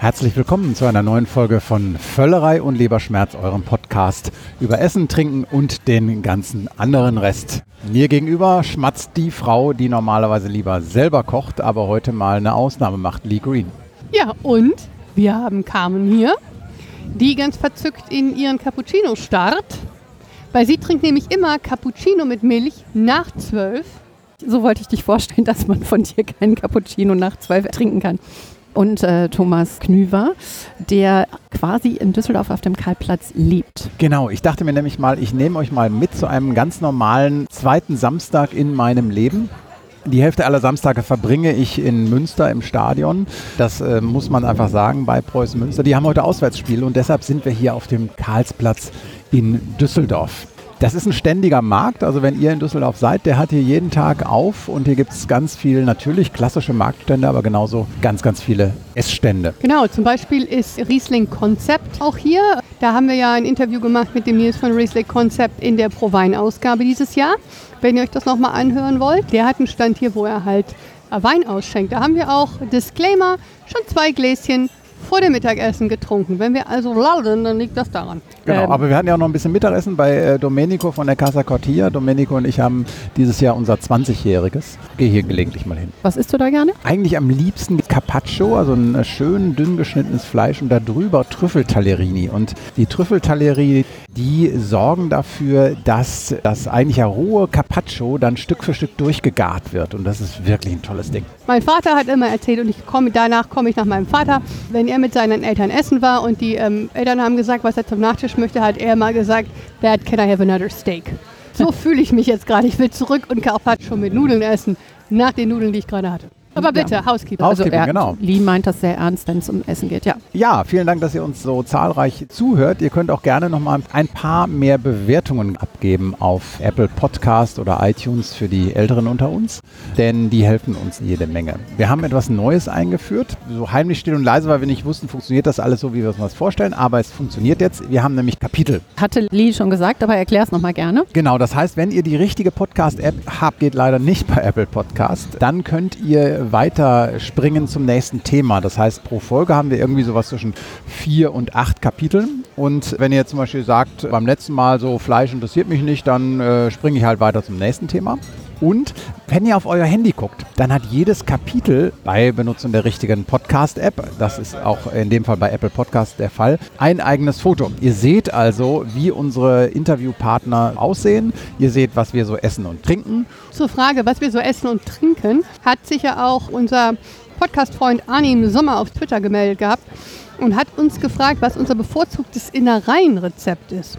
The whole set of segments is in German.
Herzlich willkommen zu einer neuen Folge von Völlerei und Leberschmerz, eurem Podcast über Essen, Trinken und den ganzen anderen Rest. Mir gegenüber schmatzt die Frau, die normalerweise lieber selber kocht, aber heute mal eine Ausnahme macht, Lee Green. Ja, und wir haben Carmen hier, die ganz verzückt in ihren Cappuccino starrt, weil sie trinkt nämlich immer Cappuccino mit Milch nach zwölf. So wollte ich dich vorstellen, dass man von dir keinen Cappuccino nach zwölf trinken kann und äh, Thomas Knüver, der quasi in Düsseldorf auf dem Karlplatz lebt. Genau, ich dachte mir nämlich mal, ich nehme euch mal mit zu einem ganz normalen zweiten Samstag in meinem Leben. Die Hälfte aller Samstage verbringe ich in Münster im Stadion. Das äh, muss man einfach sagen bei Preußen Münster. Die haben heute Auswärtsspiel und deshalb sind wir hier auf dem Karlsplatz in Düsseldorf. Das ist ein ständiger Markt. Also wenn ihr in Düsseldorf seid, der hat hier jeden Tag auf und hier gibt es ganz viel natürlich klassische Marktstände, aber genauso ganz, ganz viele Essstände. Genau, zum Beispiel ist Riesling Concept auch hier. Da haben wir ja ein Interview gemacht mit dem Nils von Riesling Concept in der Pro-Wein-Ausgabe dieses Jahr. Wenn ihr euch das nochmal anhören wollt, der hat einen Stand hier, wo er halt Wein ausschenkt. Da haben wir auch Disclaimer, schon zwei Gläschen vor dem Mittagessen getrunken. Wenn wir also lallen, dann liegt das daran. Genau, ähm, aber wir hatten ja auch noch ein bisschen Mittagessen bei äh, Domenico von der Casa Cortia. Domenico und ich haben dieses Jahr unser 20-jähriges. Gehe hier gelegentlich mal hin. Was isst du da gerne? Eigentlich am liebsten Carpaccio, also ein äh, schön dünn geschnittenes Fleisch und darüber Trüffeltallerini. Und die Trüffeltallerini, die sorgen dafür, dass das eigentlich ja rohe Carpaccio dann Stück für Stück durchgegart wird. Und das ist wirklich ein tolles Ding. Mein Vater hat immer erzählt und ich komme danach komme ich nach meinem Vater, wenn er mit seinen Eltern essen war und die ähm, Eltern haben gesagt, was er zum Nachtisch möchte, hat er mal gesagt, Dad, can I have another steak? So fühle ich mich jetzt gerade. Ich will zurück und Carpaccio mit Nudeln essen, nach den Nudeln, die ich gerade hatte. Aber bitte, ja. Housekeeper. Housekeeper, also genau. Lee meint das sehr ernst, wenn es um Essen geht, ja. Ja, vielen Dank, dass ihr uns so zahlreich zuhört. Ihr könnt auch gerne nochmal ein paar mehr Bewertungen abgeben auf Apple Podcast oder iTunes für die Älteren unter uns, denn die helfen uns jede Menge. Wir haben etwas Neues eingeführt, so heimlich still und leise, weil wir nicht wussten, funktioniert das alles so, wie wir uns das vorstellen, aber es funktioniert jetzt. Wir haben nämlich Kapitel. Hatte Lee schon gesagt, aber erklär es nochmal gerne. Genau, das heißt, wenn ihr die richtige Podcast-App habt, geht leider nicht bei Apple Podcast, dann könnt ihr weiter springen zum nächsten Thema. Das heißt, pro Folge haben wir irgendwie sowas zwischen vier und acht Kapiteln. Und wenn ihr zum Beispiel sagt, beim letzten Mal so Fleisch interessiert mich nicht, dann äh, springe ich halt weiter zum nächsten Thema. Und wenn ihr auf euer Handy guckt, dann hat jedes Kapitel bei Benutzung der richtigen Podcast-App, das ist auch in dem Fall bei Apple Podcast der Fall, ein eigenes Foto. Ihr seht also, wie unsere Interviewpartner aussehen. Ihr seht, was wir so essen und trinken. Zur Frage, was wir so essen und trinken, hat sich ja auch unser Podcast-Freund Arnim Sommer auf Twitter gemeldet gehabt und hat uns gefragt, was unser bevorzugtes Innereienrezept ist.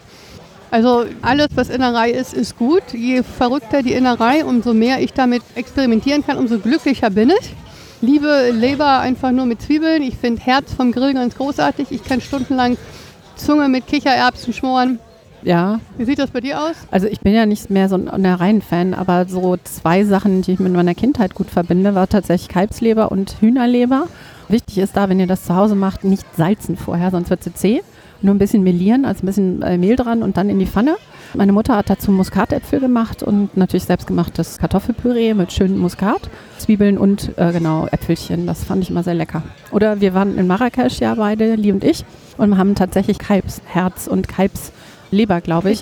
Also alles, was Innerei ist, ist gut. Je verrückter die Innerei, umso mehr ich damit experimentieren kann, umso glücklicher bin ich. Liebe Leber einfach nur mit Zwiebeln. Ich finde Herz vom Grill ganz großartig. Ich kann stundenlang Zunge mit Kichererbsen schmoren. Ja. Wie sieht das bei dir aus? Also ich bin ja nicht mehr so ein Innereien-Fan, aber so zwei Sachen, die ich mit meiner Kindheit gut verbinde, war tatsächlich Kalbsleber und Hühnerleber. Wichtig ist da, wenn ihr das zu Hause macht, nicht salzen vorher, sonst wird sie zäh nur ein bisschen melieren, also ein bisschen äh, Mehl dran und dann in die Pfanne. Meine Mutter hat dazu Muskatäpfel gemacht und natürlich selbstgemachtes Kartoffelpüree mit schönen Muskat, Zwiebeln und äh, genau Äpfelchen. Das fand ich immer sehr lecker. Oder wir waren in Marrakesch ja beide, Lee und ich, und haben tatsächlich Kalbsherz und Kalbsleber, glaube ich,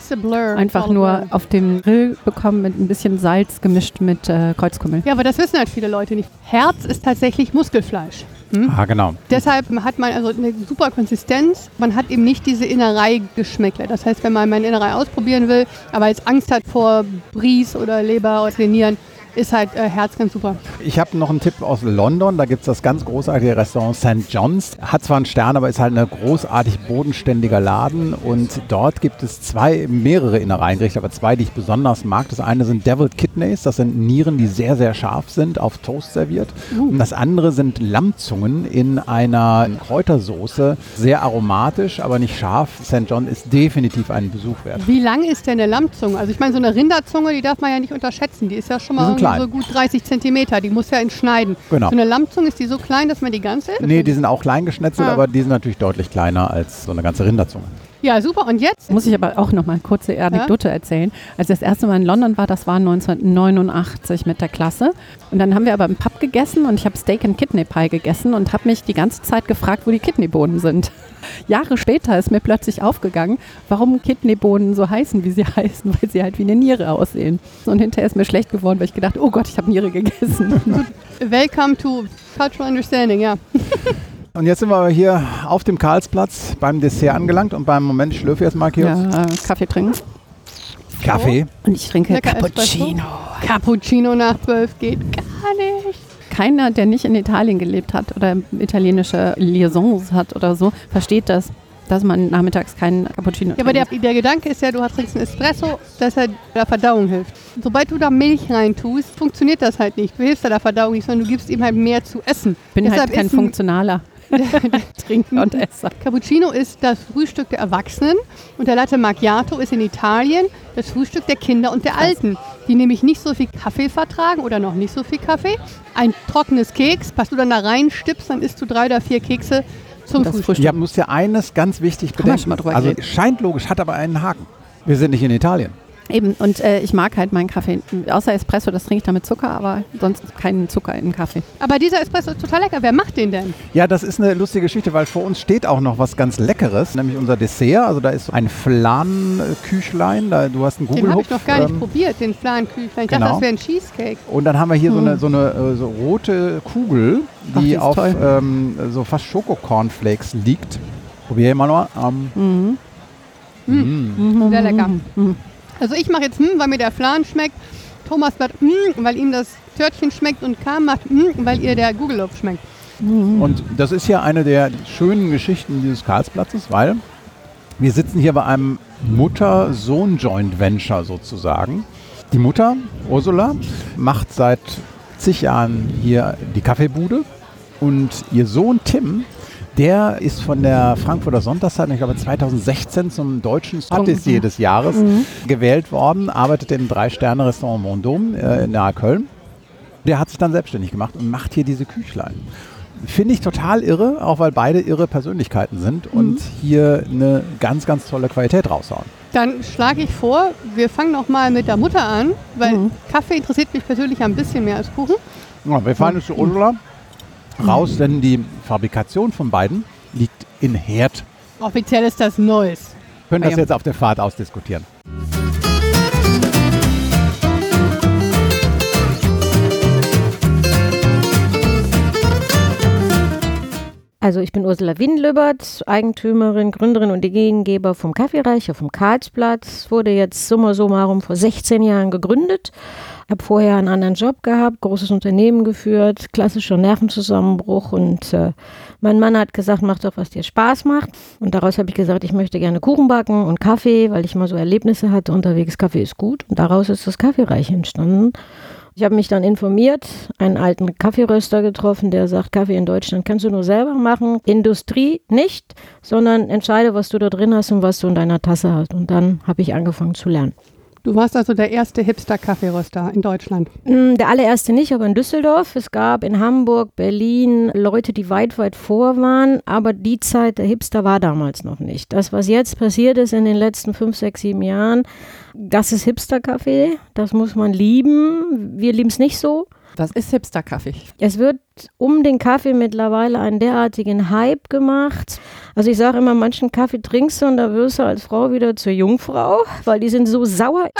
einfach nur auf dem Grill bekommen mit ein bisschen Salz gemischt mit äh, Kreuzkümmel. Ja, aber das wissen halt viele Leute nicht. Herz ist tatsächlich Muskelfleisch. Hm? Ah, genau. Deshalb hat man also eine super Konsistenz. Man hat eben nicht diese Innerei-Geschmäckle. Das heißt, wenn man meine Innerei ausprobieren will, aber jetzt Angst hat vor Bries oder Leber oder Nieren, ist halt äh, Herz ganz super. Ich habe noch einen Tipp aus London. Da gibt es das ganz großartige Restaurant St. John's. Hat zwar einen Stern, aber ist halt ein großartig bodenständiger Laden. Und dort gibt es zwei, mehrere Innereingerichte, aber zwei, die ich besonders mag. Das eine sind Deviled Kidneys. Das sind Nieren, die sehr, sehr scharf sind, auf Toast serviert. Und das andere sind Lammzungen in einer Kräutersoße. Sehr aromatisch, aber nicht scharf. St. John ist definitiv einen Besuch wert. Wie lang ist denn eine Lammzunge? Also ich meine, so eine Rinderzunge, die darf man ja nicht unterschätzen. Die ist ja schon mal klein. so gut 30 Zentimeter. Die muss ja entschneiden. Genau. So eine Lammzunge, ist die so klein, dass man die ganze? Nee, die sind auch klein geschnetzelt, Ah. aber die sind natürlich deutlich kleiner als so eine ganze Rinderzunge. Ja, super. Und jetzt? Muss ich aber auch noch mal eine kurze Anekdote erzählen. Als ich das erste Mal in London war, das war 1989 mit der Klasse. Und dann haben wir aber im Pub gegessen und ich habe Steak and Kidney Pie gegessen und habe mich die ganze Zeit gefragt, wo die Kidneybohnen sind. Jahre später ist mir plötzlich aufgegangen, warum Kidneybohnen so heißen, wie sie heißen, weil sie halt wie eine Niere aussehen. Und hinterher ist mir schlecht geworden, weil ich gedacht, oh Gott, ich habe Niere gegessen. Welcome to Cultural Understanding, ja. Und jetzt sind wir aber hier auf dem Karlsplatz beim Dessert angelangt und beim Moment ich schlürfe jetzt mal hier ja, äh, Kaffee trinken. Kaffee. Und ich trinke Lecker Cappuccino. Cappuccino nach 12 geht gar nicht. Keiner, der nicht in Italien gelebt hat oder italienische Liaisons hat oder so, versteht das, dass man nachmittags keinen Cappuccino Ja, aber der, trinkt. der Gedanke ist ja, du hast trinkst einen Espresso, dass er der Verdauung hilft. Sobald du da Milch reintust, funktioniert das halt nicht. Du hilfst da der Verdauung nicht, sondern du gibst ihm halt mehr zu essen. Ich bin Deshalb halt kein funktionaler Trinker und Esser. Cappuccino ist das Frühstück der Erwachsenen und der Latte Macchiato ist in Italien das Frühstück der Kinder und der Alten, die nämlich nicht so viel Kaffee vertragen oder noch nicht so viel Kaffee. Ein trockenes Keks, was du dann da reinstippst, dann isst du drei oder vier Kekse zum Das Frühstück. Ja, muss ja eines ganz wichtig Haben wir bedenken. schon mal drüber also geredet. scheint logisch, hat aber einen Haken. Wir sind nicht in Italien. Eben, und äh, ich mag halt meinen Kaffee. Außer Espresso, das trinke ich da mit Zucker, aber sonst keinen Zucker in den Kaffee. Aber dieser Espresso ist total lecker. Wer macht den denn? Ja, das ist eine lustige Geschichte, weil vor uns steht auch noch was ganz Leckeres, nämlich unser Dessert. Also da ist ein Flan-Küchlein, du hast einen Den habe Google ich noch gar nicht probiert, den Flanküchlein. Ich genau. dachte, das wäre ein Cheesecake. Und dann haben wir hier so eine, so eine äh, so rote Kugel, Ach, die ist auf ähm, so fast Schokocornflakes liegt. Probier mal noch. Ähm, Mhm. mm. Sehr lecker. Mhm. Also ich mache jetzt hm, weil mir der Flan schmeckt. Thomas macht hm, weil ihm das Törtchen schmeckt und Karl macht hm, weil ihr der Google-Loaf schmeckt. Und das ist ja eine der schönen Geschichten dieses Karlsplatzes, weil wir sitzen hier bei einem Mutter-Sohn-Joint-Venture sozusagen. Die Mutter, Ursula, macht seit zig Jahren hier die Kaffeebude und ihr Sohn Tim, der ist von der Frankfurter Sonntagszeitung, ich glaube 2016 zum deutschen Patissier des Jahres gewählt worden, arbeitet im Drei-Sterne-Restaurant Mondom äh, nahe Köln. Der hat sich dann selbstständig gemacht und macht hier diese Küchlein. Finde ich total irre, auch weil beide irre Persönlichkeiten sind und hier eine ganz, ganz tolle Qualität raushauen. Dann schlage ich vor, wir fangen noch mal mit der Mutter an, weil Mhm. Kaffee interessiert mich persönlich ein bisschen mehr als Kuchen. Ja, wir fahren jetzt zu Ursula raus, denn die Fabrikation von beiden liegt in Herd. Offiziell ist das Neues. Wir können das jetzt auf der Fahrt ausdiskutieren. Also ich bin Ursula Wiedenlübbert, Eigentümerin, Gründerin und Ideengeber vom Kaffeereich auf dem Karlsplatz. Wurde jetzt summa summarum vor 16 Jahren gegründet. Habe vorher einen anderen Job gehabt, großes Unternehmen geführt, klassischer Nervenzusammenbruch und äh, mein Mann hat gesagt, mach doch, was dir Spaß macht. Und daraus habe ich gesagt, ich möchte gerne Kuchen backen und Kaffee, weil ich mal so Erlebnisse hatte unterwegs, Kaffee ist gut. Und daraus ist das Kaffeereich entstanden. Ich habe mich dann informiert, einen alten Kaffeeröster getroffen, der sagt, Kaffee in Deutschland kannst du nur selber machen, Industrie nicht, sondern entscheide, was du da drin hast und was du in deiner Tasse hast. Und dann habe ich angefangen zu lernen. Du warst also der erste Hipster-Kaffeeröster in Deutschland. Mm, Der allererste nicht, aber in Düsseldorf. Es gab in Hamburg, Berlin Leute, die weit, weit vor waren, aber die Zeit der Hipster war damals noch nicht. Das, was jetzt passiert ist in den letzten fünf, sechs, sieben Jahren, das ist Hipster-Kaffee. Das muss man lieben. Wir lieben es nicht so. Das ist Hipster-Kaffee. Es wird um den Kaffee mittlerweile einen derartigen Hype gemacht. Also ich sage immer, manchen Kaffee trinkst du und da wirst du als Frau wieder zur Jungfrau, weil die sind so sauer.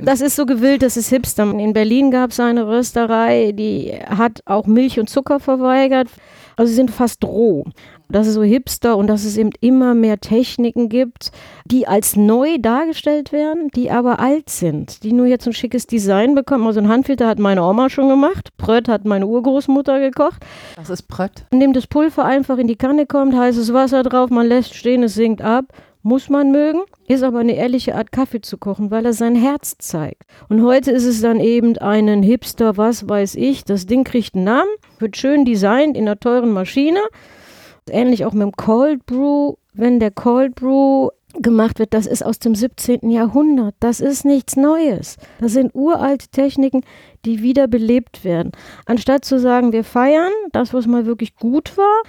Das ist so gewillt, das ist Hipster. In Berlin gab es eine Rösterei, die hat auch Milch und Zucker verweigert. Also sie sind fast roh. Dass es so Hipster und dass es eben immer mehr Techniken gibt, die als neu dargestellt werden, die aber alt sind, die nur jetzt ein schickes Design bekommen. Also ein Handfilter hat meine Oma schon gemacht, Brött hat meine Urgroßmutter gekocht. Das ist Brött. Indem das Pulver einfach in die Kanne kommt, heißes Wasser drauf, man lässt stehen, es sinkt ab. Muss man mögen, ist aber eine ehrliche Art Kaffee zu kochen, weil er sein Herz zeigt. Und heute ist es dann eben einen Hipster, was weiß ich, das Ding kriegt einen Namen, wird schön designt in einer teuren Maschine. Ähnlich auch mit dem Cold Brew. Wenn der Cold Brew gemacht wird, das ist aus dem 17. Jahrhundert. Das ist nichts Neues. Das sind uralte Techniken, die wieder belebt werden. Anstatt zu sagen, wir feiern das, was mal wirklich gut war,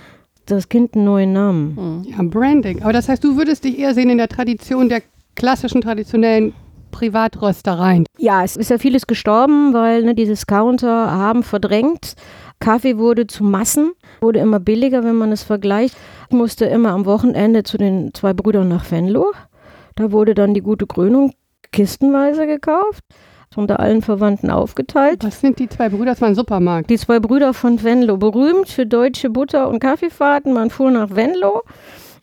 das Kind einen neuen Namen. Ja, Branding. Aber das heißt, du würdest dich eher sehen in der Tradition der klassischen, traditionellen Privatröstereien. Ja, es ist ja vieles gestorben, weil ne, die Discounter haben verdrängt. Kaffee wurde zu Massen, wurde immer billiger, wenn man es vergleicht. Ich musste immer am Wochenende zu den zwei Brüdern nach Venlo. Da wurde dann die gute Krönung kistenweise gekauft, unter allen Verwandten aufgeteilt. Was sind die zwei Brüder? Das war ein Supermarkt. Die zwei Brüder von Venlo, berühmt für deutsche Butter- und Kaffeefahrten. Man fuhr nach Venlo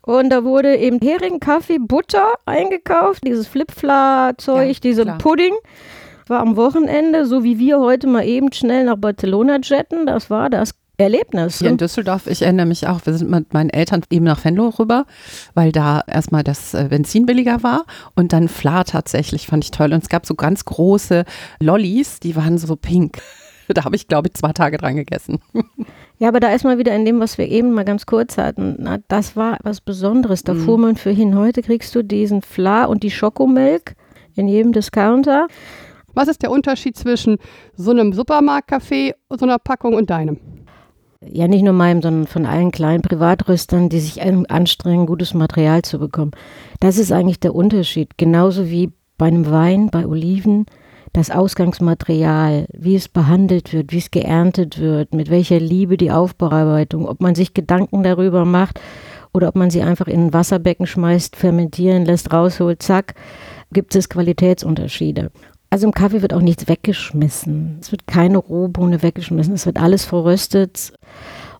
und da wurde eben Hering, Kaffee, Butter eingekauft, dieses Flipfla-Zeug, Ja, diese klar. Pudding. War am Wochenende, so wie wir heute mal eben schnell nach Barcelona jetten. Das war das Erlebnis. Hier in Düsseldorf, ich erinnere mich auch, wir sind mit meinen Eltern eben nach Venlo rüber, weil da erstmal das äh, Benzin billiger war und dann Fla tatsächlich, fand ich toll. Und es gab so ganz große Lollis, die waren so pink. Da habe ich, glaube ich, zwei Tage dran gegessen. Ja, aber da ist mal wieder in dem, was wir eben mal ganz kurz hatten. Na, das war was Besonderes. Da Mhm. fuhr man für hin. Heute kriegst du diesen Fla und die Schokomilk in jedem Discounter. Was ist der Unterschied zwischen so einem Supermarktcafé, so einer Packung und deinem? Ja, nicht nur meinem, sondern von allen kleinen Privatröstern, die sich an- anstrengen, gutes Material zu bekommen. Das ist eigentlich der Unterschied. Genauso wie bei einem Wein, bei Oliven, das Ausgangsmaterial, wie es behandelt wird, wie es geerntet wird, mit welcher Liebe die Aufbearbeitung, ob man sich Gedanken darüber macht oder ob man sie einfach in ein Wasserbecken schmeißt, fermentieren lässt, rausholt, zack, gibt es Qualitätsunterschiede. Also im Kaffee wird auch nichts weggeschmissen. Es wird keine Rohbohne weggeschmissen. Es wird alles verröstet.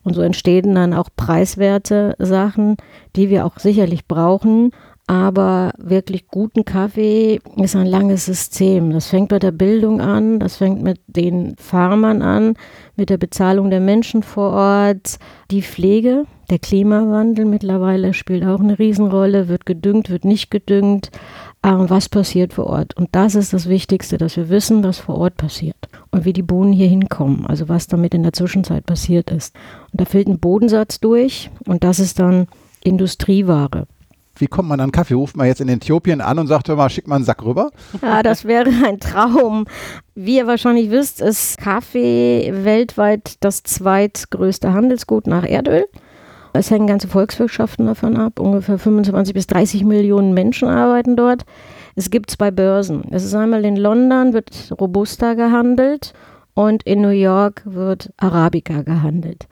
Und so entstehen dann auch preiswerte Sachen, die wir auch sicherlich brauchen. Aber wirklich guten Kaffee ist ein langes System. Das fängt bei der Bildung an, das fängt mit den Farmern an, mit der Bezahlung der Menschen vor Ort, die Pflege, der Klimawandel mittlerweile spielt auch eine Riesenrolle, wird gedüngt, wird nicht gedüngt, was passiert vor Ort. Und das ist das Wichtigste, dass wir wissen, was vor Ort passiert und wie die Bohnen hier hinkommen, also was damit in der Zwischenzeit passiert ist. Und da fällt ein Bodensatz durch und das ist dann Industrieware. Wie kommt man an Kaffee? Ruft man jetzt in Äthiopien an und sagt, hör mal, schick mal einen Sack rüber? Ja, das wäre ein Traum. Wie ihr wahrscheinlich wisst, ist Kaffee weltweit das zweitgrößte Handelsgut nach Erdöl. Es hängen ganze Volkswirtschaften davon ab. Ungefähr 25 bis 30 Millionen Menschen arbeiten dort. Es gibt zwei Börsen. Es ist einmal in London wird Robusta gehandelt und in New York wird Arabica gehandelt.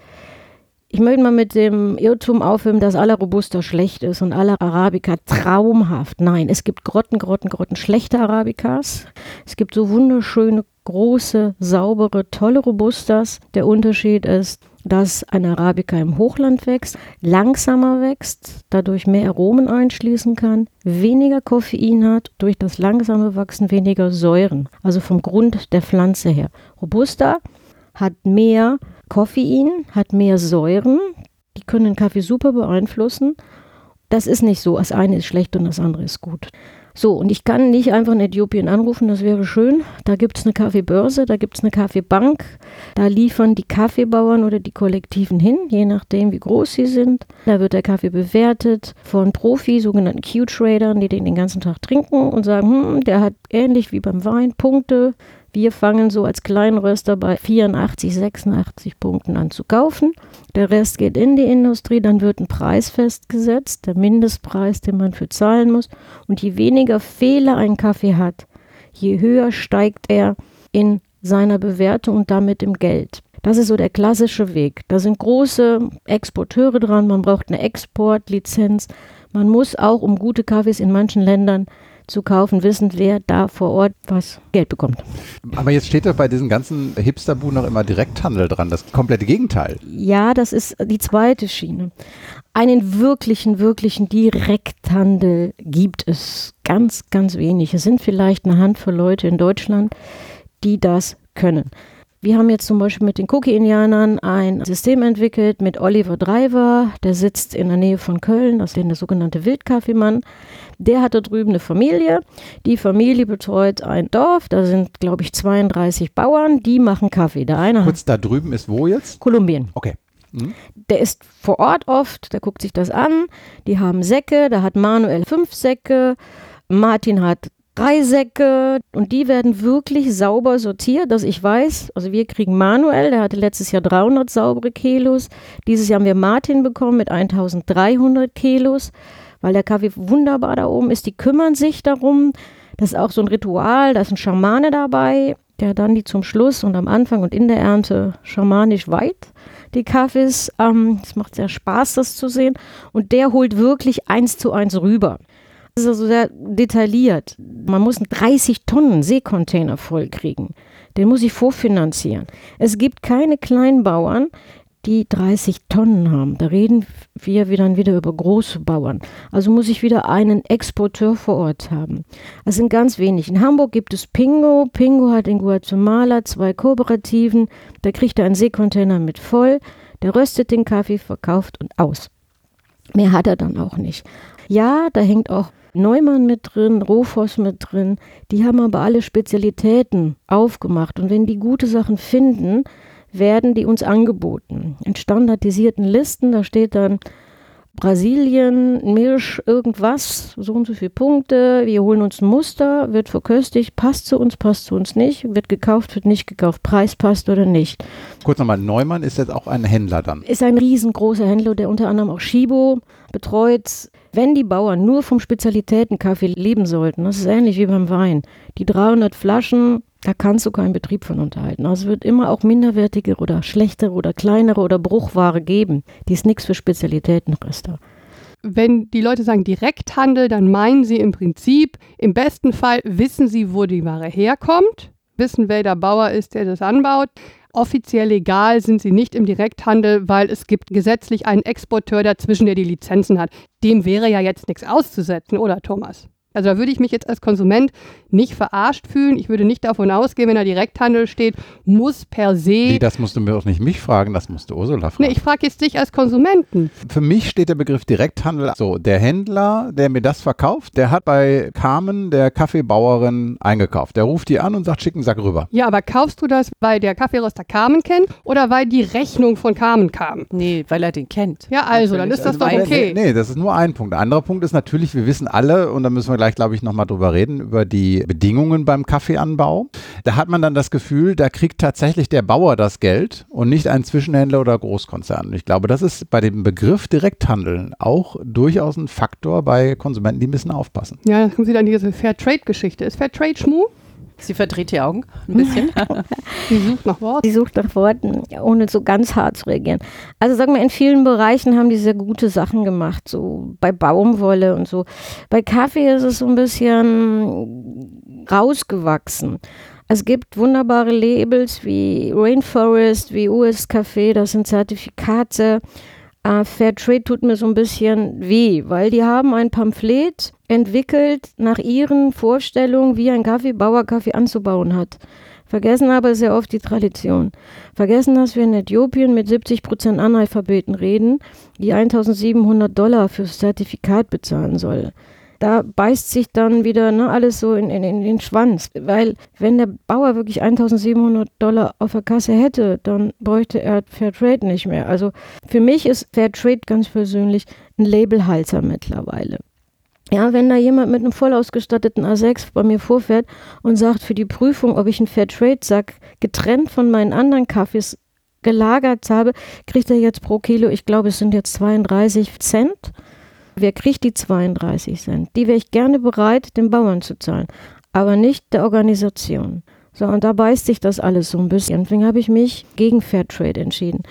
Ich möchte mal mit dem Irrtum aufhören, dass aller Robusta schlecht ist und aller Arabica traumhaft. Nein, es gibt Grotten, Grotten, Grotten schlechte Arabicas. Es gibt so wunderschöne, große, saubere, tolle Robustas. Der Unterschied ist, dass ein Arabica im Hochland wächst, langsamer wächst, dadurch mehr Aromen einschließen kann, weniger Koffein hat, durch das langsame Wachsen weniger Säuren, also vom Grund der Pflanze her. Robusta hat mehr Koffein, hat mehr Säuren, die können den Kaffee super beeinflussen. Das ist nicht so, das eine ist schlecht und das andere ist gut. So, und ich kann nicht einfach in Äthiopien anrufen, das wäre schön. Da gibt es eine Kaffeebörse, da gibt es eine Kaffeebank. Da liefern die Kaffeebauern oder die Kollektiven hin, je nachdem, wie groß sie sind. Da wird der Kaffee bewertet von Profi, sogenannten Q-Tradern, die den den ganzen Tag trinken und sagen, hm, der hat ähnlich wie beim Wein Punkte. Wir fangen so als Kleinröster bei 84, 86 Punkten an zu kaufen. Der Rest geht in die Industrie, dann wird ein Preis festgesetzt, der Mindestpreis, den man für zahlen muss. Und je weniger Fehler ein Kaffee hat, je höher steigt er in seiner Bewertung und damit im Geld. Das ist so der klassische Weg. Da sind große Exporteure dran, man braucht eine Exportlizenz. Man muss auch, um gute Kaffees in manchen Ländern zu kaufen, wissen, wer da vor Ort was Geld bekommt. Aber jetzt steht doch bei diesen ganzen Hipsterbuden noch immer Direkthandel dran. Das komplette Gegenteil. Ja, das ist die zweite Schiene. einen wirklichen, wirklichen Direkthandel gibt es ganz, ganz wenig. Es sind vielleicht eine Handvoll Leute in Deutschland, die das können. Wir haben jetzt zum Beispiel mit den Cookie-Indianern ein System entwickelt mit Oliver Driver, der sitzt in der Nähe von Köln, das ist der sogenannte Wildkaffeemann. Der hat da drüben eine Familie. Die Familie betreut ein Dorf, da sind, glaube ich, 32 Bauern, die machen Kaffee. Der eine Kurz da drüben ist wo jetzt? Kolumbien. Okay. Hm? Der ist vor Ort oft, der guckt sich das an. Die haben Säcke, da hat Manuel fünf Säcke, Martin hat drei Säcke und die werden wirklich sauber sortiert, dass ich weiß, also wir kriegen Manuel, der hatte letztes Jahr 300 saubere Kilos, dieses Jahr haben wir Martin bekommen mit 1300 Kilos, weil der Kaffee wunderbar da oben ist, die kümmern sich darum, das ist auch so ein Ritual, da ist ein Schamane dabei, der dann die zum Schluss und am Anfang und in der Ernte schamanisch weiht, die Kaffees. Ähm, es macht sehr Spaß, das zu sehen. Und der holt wirklich eins zu eins rüber. Das ist also sehr detailliert. Man muss einen 30 Tonnen Seekontainer voll kriegen. Den muss ich vorfinanzieren. Es gibt keine Kleinbauern, die 30 Tonnen haben. Da reden wir dann wieder über große Bauern. Also muss ich wieder einen Exporteur vor Ort haben. Das sind ganz wenig. In Hamburg gibt es Pingo. Pingo hat in Guatemala zwei Kooperativen. Da kriegt er einen Seekontainer mit voll. Der röstet den Kaffee, verkauft und aus. Mehr hat er dann auch nicht. Ja, da hängt auch Neumann mit drin, Rohfoss mit drin. Die haben aber alle Spezialitäten aufgemacht. Und wenn die gute Sachen finden, werden die uns angeboten. In standardisierten Listen, da steht dann Brasilien, Milch, irgendwas, so und so viele Punkte. Wir holen uns ein Muster, wird verköstigt, passt zu uns, passt zu uns nicht, wird gekauft, wird nicht gekauft, Preis passt oder nicht. Kurz nochmal, Neumann ist jetzt auch ein Händler dann. Ist ein riesengroßer Händler, der unter anderem auch Schibo betreut. Wenn die Bauern nur vom Spezialitätenkaffee leben sollten, das ist ähnlich wie beim Wein, die 300 Flaschen, da kannst du keinen Betrieb von unterhalten. Also es wird immer auch minderwertige oder schlechtere oder kleinere oder Bruchware geben. Die ist nichts für Spezialitätenröster. Wenn die Leute sagen Direkthandel, dann meinen sie im Prinzip, im besten Fall wissen sie, wo die Ware herkommt, wissen, wer der Bauer ist, der das anbaut. Offiziell legal sind sie nicht im Direkthandel, weil es gibt gesetzlich einen Exporteur dazwischen, der die Lizenzen hat. Dem wäre ja jetzt nichts auszusetzen, oder Thomas? Also da würde ich mich jetzt als Konsument nicht verarscht fühlen. Ich würde nicht davon ausgehen, wenn da Direkthandel steht, muss per se. Nee, das musst du mir auch nicht mich fragen, das musst du Ursula fragen. Nee, ich frage jetzt dich als Konsumenten. Für mich steht der Begriff Direkthandel so, der Händler, der mir das verkauft, der hat bei Carmen, der Kaffeebauerin, eingekauft. Der ruft die an und sagt, schick einen Sack rüber. Ja, aber kaufst du das, weil der Kaffeeröster Carmen kennt oder weil die Rechnung von Carmen kam? Nee, weil er den kennt. Ja, also, dann ist das doch Also, okay. Nee, nee, das ist nur ein Punkt. Der andere Punkt ist natürlich, wir wissen alle, und da müssen wir gleich, glaube ich, nochmal drüber reden, über die Bedingungen beim Kaffeeanbau. Da hat man dann das Gefühl, da kriegt tatsächlich der Bauer das Geld und nicht ein Zwischenhändler oder Großkonzern. Ich glaube, das ist bei dem Begriff Direkthandel auch durchaus ein Faktor bei Konsumenten, die ein bisschen aufpassen. Ja, dann kommt wieder an diese Fairtrade-Geschichte. Ist Fairtrade Schmu? Sie verdreht die Augen ein bisschen. Die sucht nach Wort. Sie sucht nach Worten, ohne so ganz hart zu reagieren. Also sagen wir, in vielen Bereichen haben die sehr gute Sachen gemacht, so bei Baumwolle und so. Bei Kaffee ist es so ein bisschen rausgewachsen. Es gibt wunderbare Labels wie Rainforest, wie US Café, das sind Zertifikate. Äh, Fairtrade tut mir so ein bisschen weh, weil die haben ein Pamphlet entwickelt nach ihren Vorstellungen, wie ein Kaffeebauer Kaffee anzubauen hat. Vergessen aber sehr oft die Tradition. Vergessen, dass wir in Äthiopien mit 70 Prozent Analphabeten reden, die 1700 Dollar fürs Zertifikat bezahlen soll. Da beißt sich dann wieder ne, alles so in, in, in den Schwanz. Weil, wenn der Bauer wirklich 1700 Dollar auf der Kasse hätte, dann bräuchte er Fairtrade nicht mehr. Also für mich ist Fairtrade ganz persönlich ein Labelhalter mittlerweile. Ja, wenn da jemand mit einem voll ausgestatteten A6 bei mir vorfährt und sagt, für die Prüfung, ob ich einen Fairtrade-Sack getrennt von meinen anderen Kaffees gelagert habe, kriegt er jetzt pro Kilo, ich glaube, es sind jetzt 32 Cent. Wer kriegt die 32 Cent? Die wäre ich gerne bereit, den Bauern zu zahlen, aber nicht der Organisation. So, und da beißt sich das alles so ein bisschen. Deswegen habe ich mich gegen Fairtrade entschieden.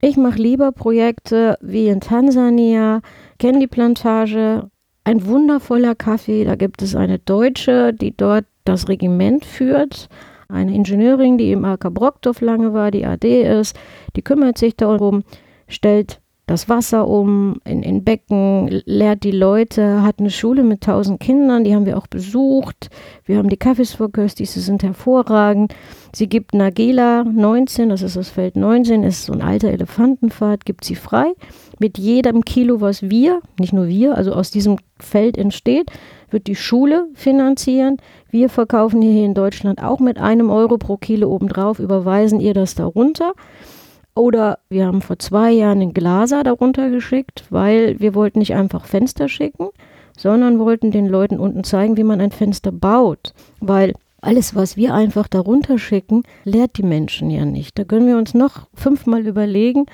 Ich mache lieber Projekte wie in Tansania, Candy Plantage, ein wundervoller Kaffee. Da gibt es eine Deutsche, die dort das Regiment führt. Eine Ingenieurin, die im AK Brockdorf lange war, die AD ist, die kümmert sich darum, stellt das Wasser um in, in Becken, lehrt die Leute, hat eine Schule mit tausend Kindern, die haben wir auch besucht. Wir haben die Kaffees verköstigt, sie sind hervorragend. Sie gibt Nagela 19, das ist das Feld 19, ist so ein alter Elefantenpfad, gibt sie frei. Mit jedem Kilo, was wir, nicht nur wir, also aus diesem Feld entsteht, wird die Schule finanzieren. Wir verkaufen hier in Deutschland auch mit einem Euro pro Kilo obendrauf, überweisen ihr das darunter. Oder wir haben vor zwei Jahren einen Glaser darunter geschickt, weil wir wollten nicht einfach Fenster schicken, sondern wollten den Leuten unten zeigen, wie man ein Fenster baut. Weil alles, was wir einfach darunter schicken, lehrt die Menschen ja nicht. Da können wir uns noch fünfmal überlegen,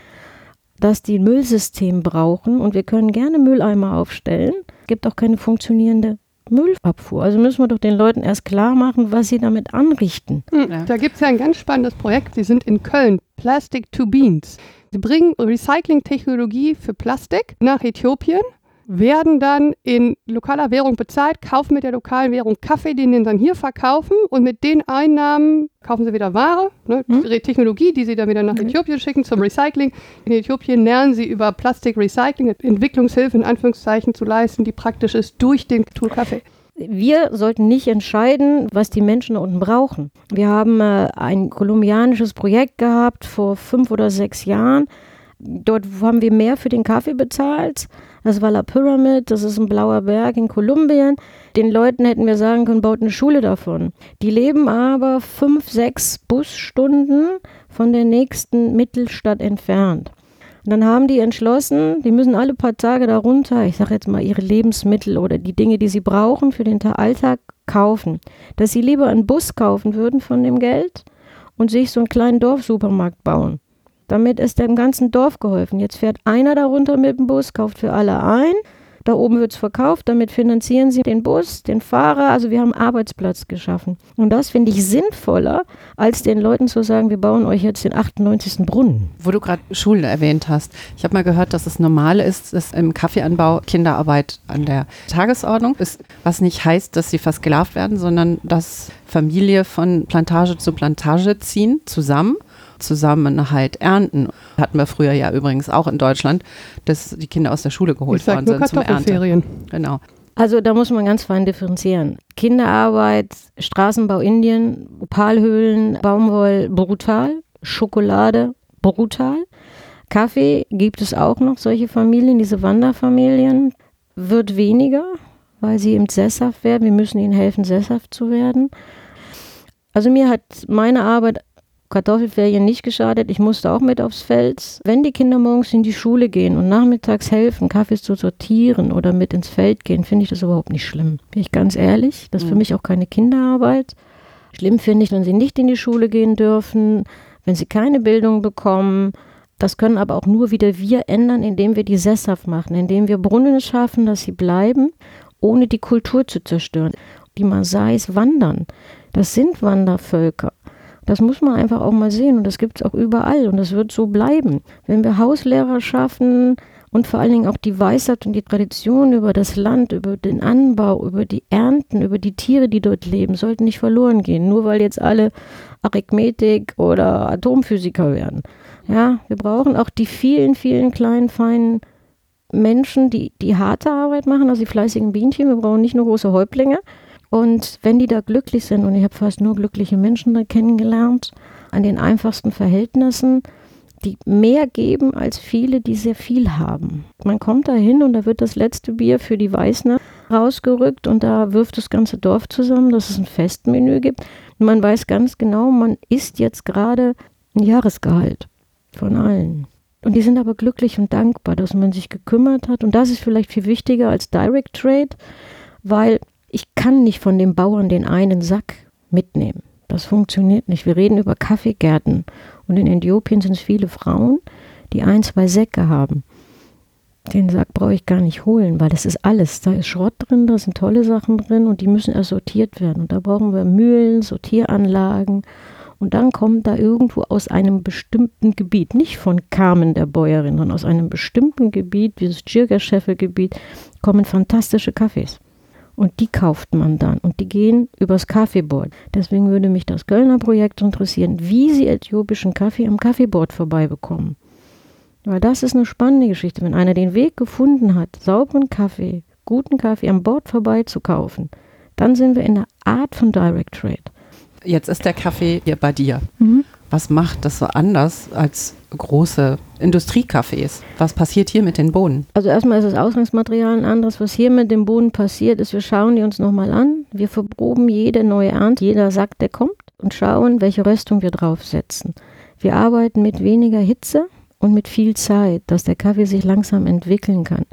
dass die ein Müllsystem brauchen und wir können gerne Mülleimer aufstellen. Es gibt auch keine funktionierende Müllabfuhr. Also müssen wir doch den Leuten erst klar machen, was sie damit anrichten. Hm. Da gibt es ja ein ganz spannendes Projekt. Sie sind in Köln, Plastic to Beans. Sie bringen Recycling-Technologie für Plastik nach Äthiopien werden dann in lokaler Währung bezahlt, kaufen mit der lokalen Währung Kaffee, den sie dann hier verkaufen und mit den Einnahmen kaufen sie wieder Ware, ne, hm? Technologie, die sie dann wieder nach. Äthiopien schicken zum Recycling. In Äthiopien lernen sie über Plastikrecycling, Entwicklungshilfe in Anführungszeichen zu leisten, die praktisch ist durch den Tool Kaffee. Wir sollten nicht entscheiden, was die Menschen unten brauchen. Wir haben äh, ein kolumbianisches Projekt gehabt vor fünf oder sechs Jahren. Dort haben wir mehr für den Kaffee bezahlt das war La Pyramid, das ist ein blauer Berg in Kolumbien. Den Leuten hätten wir sagen können, baut eine Schule davon. Die leben aber fünf, sechs Busstunden von der nächsten Mittelstadt entfernt. Und dann haben die entschlossen, die müssen alle paar Tage darunter, ich sage jetzt mal, ihre Lebensmittel oder die Dinge, die sie brauchen für den Alltag kaufen. Dass sie lieber einen Bus kaufen würden von dem Geld und sich so einen kleinen Dorfsupermarkt bauen. Damit ist dem ganzen Dorf geholfen. Jetzt fährt einer darunter mit dem Bus, kauft für alle ein. Da oben wird es verkauft, damit finanzieren sie den Bus, den Fahrer. Also wir haben Arbeitsplatz geschaffen. Und das finde ich sinnvoller, als den Leuten zu sagen, wir bauen euch jetzt den 98. Brunnen. Wo du gerade Schulen erwähnt hast. Ich habe mal gehört, dass es normal ist, dass im Kaffeeanbau Kinderarbeit an der Tagesordnung ist. Was nicht heißt, dass sie versklavt werden, sondern dass Familie von Plantage zu Plantage ziehen zusammen Zusammenhalt ernten. Hatten wir früher ja übrigens auch in Deutschland, dass die Kinder aus der Schule geholt worden sind zum Ernten. Genau. Also da muss man ganz fein differenzieren. Kinderarbeit, Straßenbau Indien, Opalhöhlen, Baumwoll brutal, Schokolade brutal. Kaffee gibt es auch noch, solche Familien, diese Wanderfamilien, wird weniger, weil sie eben sesshaft werden. Wir müssen ihnen helfen, sesshaft zu werden. Also mir hat meine Arbeit Kartoffelferien nicht geschadet. Ich musste auch mit aufs Feld. Wenn die Kinder morgens in die Schule gehen und nachmittags helfen, Kaffees zu sortieren oder mit ins Feld gehen, finde ich das überhaupt nicht schlimm. Bin ich ganz ehrlich. Das ist für mhm. mich auch keine Kinderarbeit. Schlimm finde ich, wenn sie nicht in die Schule gehen dürfen, wenn sie keine Bildung bekommen. Das können aber auch nur wieder wir ändern, indem wir die sesshaft machen, indem wir Brunnen schaffen, dass sie bleiben, ohne die Kultur zu zerstören. Die Maasais wandern. Das sind Wandervölker. Das muss man einfach auch mal sehen und das gibt es auch überall und das wird so bleiben. Wenn wir Hauslehrer schaffen und vor allen Dingen auch die Weisheit und die Tradition über das Land, über den Anbau, über die Ernten, über die Tiere, die dort leben, sollten nicht verloren gehen, nur weil jetzt alle Arithmetik oder Atomphysiker werden. Ja, wir brauchen auch die vielen, vielen kleinen, feinen Menschen, die die harte Arbeit machen, also die fleißigen Bienchen. Wir brauchen nicht nur große Häuptlinge, und wenn die da glücklich sind, und ich habe fast nur glückliche Menschen da kennengelernt, an den einfachsten Verhältnissen, die mehr geben als viele, die sehr viel haben. Man kommt da hin und da wird das letzte Bier für die Weißner rausgerückt und da wirft das ganze Dorf zusammen, dass es ein Festmenü gibt. Und man weiß ganz genau, man isst jetzt gerade ein Jahresgehalt von allen. Und die sind aber glücklich und dankbar, dass man sich gekümmert hat. Und das ist vielleicht viel wichtiger als Direct Trade, weil ich kann nicht von dem Bauern den einen Sack mitnehmen. Das funktioniert nicht. Wir reden über Kaffeegärten. Und in Äthiopien sind es viele Frauen, die ein, zwei Säcke haben. Den Sack brauche ich gar nicht holen, weil das ist alles. Da ist Schrott drin, da sind tolle Sachen drin und die müssen erst sortiert werden. Und da brauchen wir Mühlen, Sortieranlagen. Und dann kommt da irgendwo aus einem bestimmten Gebiet, nicht von Carmen der Bäuerin, sondern aus einem bestimmten Gebiet, dieses Jirga-Scheffe-Gebiet, kommen fantastische Kaffees. Und die kauft man dann und die gehen übers Kaffeeboard. Deswegen würde mich das Kölner Projekt interessieren, wie sie äthiopischen Kaffee am Kaffeeboard vorbei bekommen. Weil das ist eine spannende Geschichte. Wenn einer den Weg gefunden hat, sauberen Kaffee, guten Kaffee am Bord vorbei zu kaufen, dann sind wir in der Art von Direct Trade. Jetzt ist der Kaffee hier bei dir. Mhm. Was macht das so anders als große Industriecafés? Was passiert hier mit den Bohnen? Also erstmal ist das Ausgangsmaterial ein anderes. Was hier mit dem Boden passiert, ist, wir schauen die uns nochmal an. Wir verproben jede neue Ernte, jeder Sack, der kommt und schauen, welche Röstung wir draufsetzen. Wir arbeiten mit weniger Hitze und mit viel Zeit, dass der Kaffee sich langsam entwickeln kann.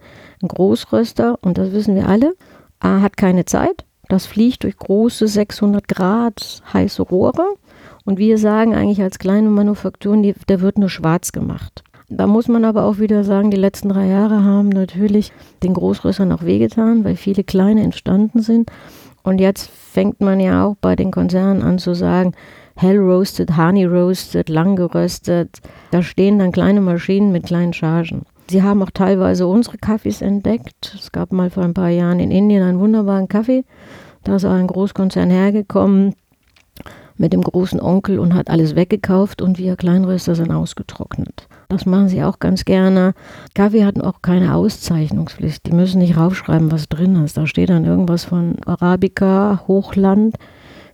Ein Großröster, und das wissen wir alle, hat keine Zeit. Das fliegt durch große 600 Grad heiße Rohre. Und wir sagen eigentlich als kleine Manufakturen, die, der wird nur schwarz gemacht. Da muss man aber auch wieder sagen, die letzten drei Jahre haben natürlich den Großröstern auch wehgetan, weil viele kleine entstanden sind. Und jetzt fängt man ja auch bei den Konzernen an zu sagen, hell roasted, honey roasted, lang geröstet. Da stehen dann kleine Maschinen mit kleinen Chargen. Sie haben auch teilweise unsere Kaffees entdeckt. Es gab mal vor ein paar Jahren in Indien einen wunderbaren Kaffee. Da ist auch ein Großkonzern hergekommen, mit dem großen Onkel und hat alles weggekauft und wir Kleinröster sind ausgetrocknet. Das machen sie auch ganz gerne. Kaffee hat auch keine Auszeichnungspflicht. Die müssen nicht raufschreiben, was drin ist. Da steht dann irgendwas von Arabica, Hochland.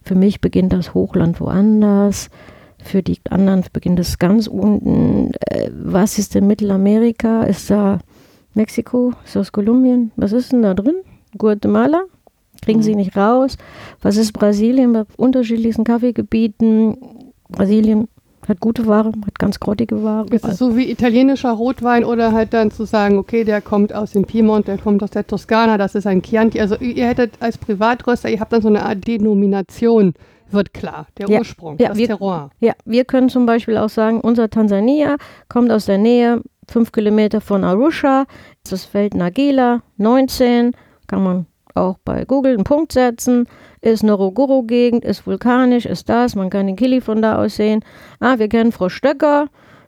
Für mich beginnt das Hochland woanders. Für die anderen beginnt es ganz unten. Äh, was ist denn Mittelamerika? Ist da Mexiko? Ist das Kolumbien? Was ist denn da drin? Guatemala? Kriegen sie nicht raus. Was ist Brasilien bei unterschiedlichsten Kaffeegebieten? Brasilien hat gute Ware, hat ganz grottige Ware. Ist es so wie italienischer Rotwein oder halt dann zu sagen, okay, der kommt aus dem Piemont, der kommt aus der Toskana, das ist ein Chianti. Also ihr hättet als Privatröster, ihr habt dann so eine Art Denomination, wird klar, der Ja, Ursprung, ja, das wir- Terroir. Ja, wir können zum Beispiel auch sagen, unser Tansania kommt aus der Nähe, fünf Kilometer von Arusha, das Feld Nagela, 19, kann man auch bei Google einen Punkt setzen, ist Norogoro-Gegend, ist vulkanisch, ist das, man kann den Kili von da aus sehen. Ah, wir kennen Frau Stöcker,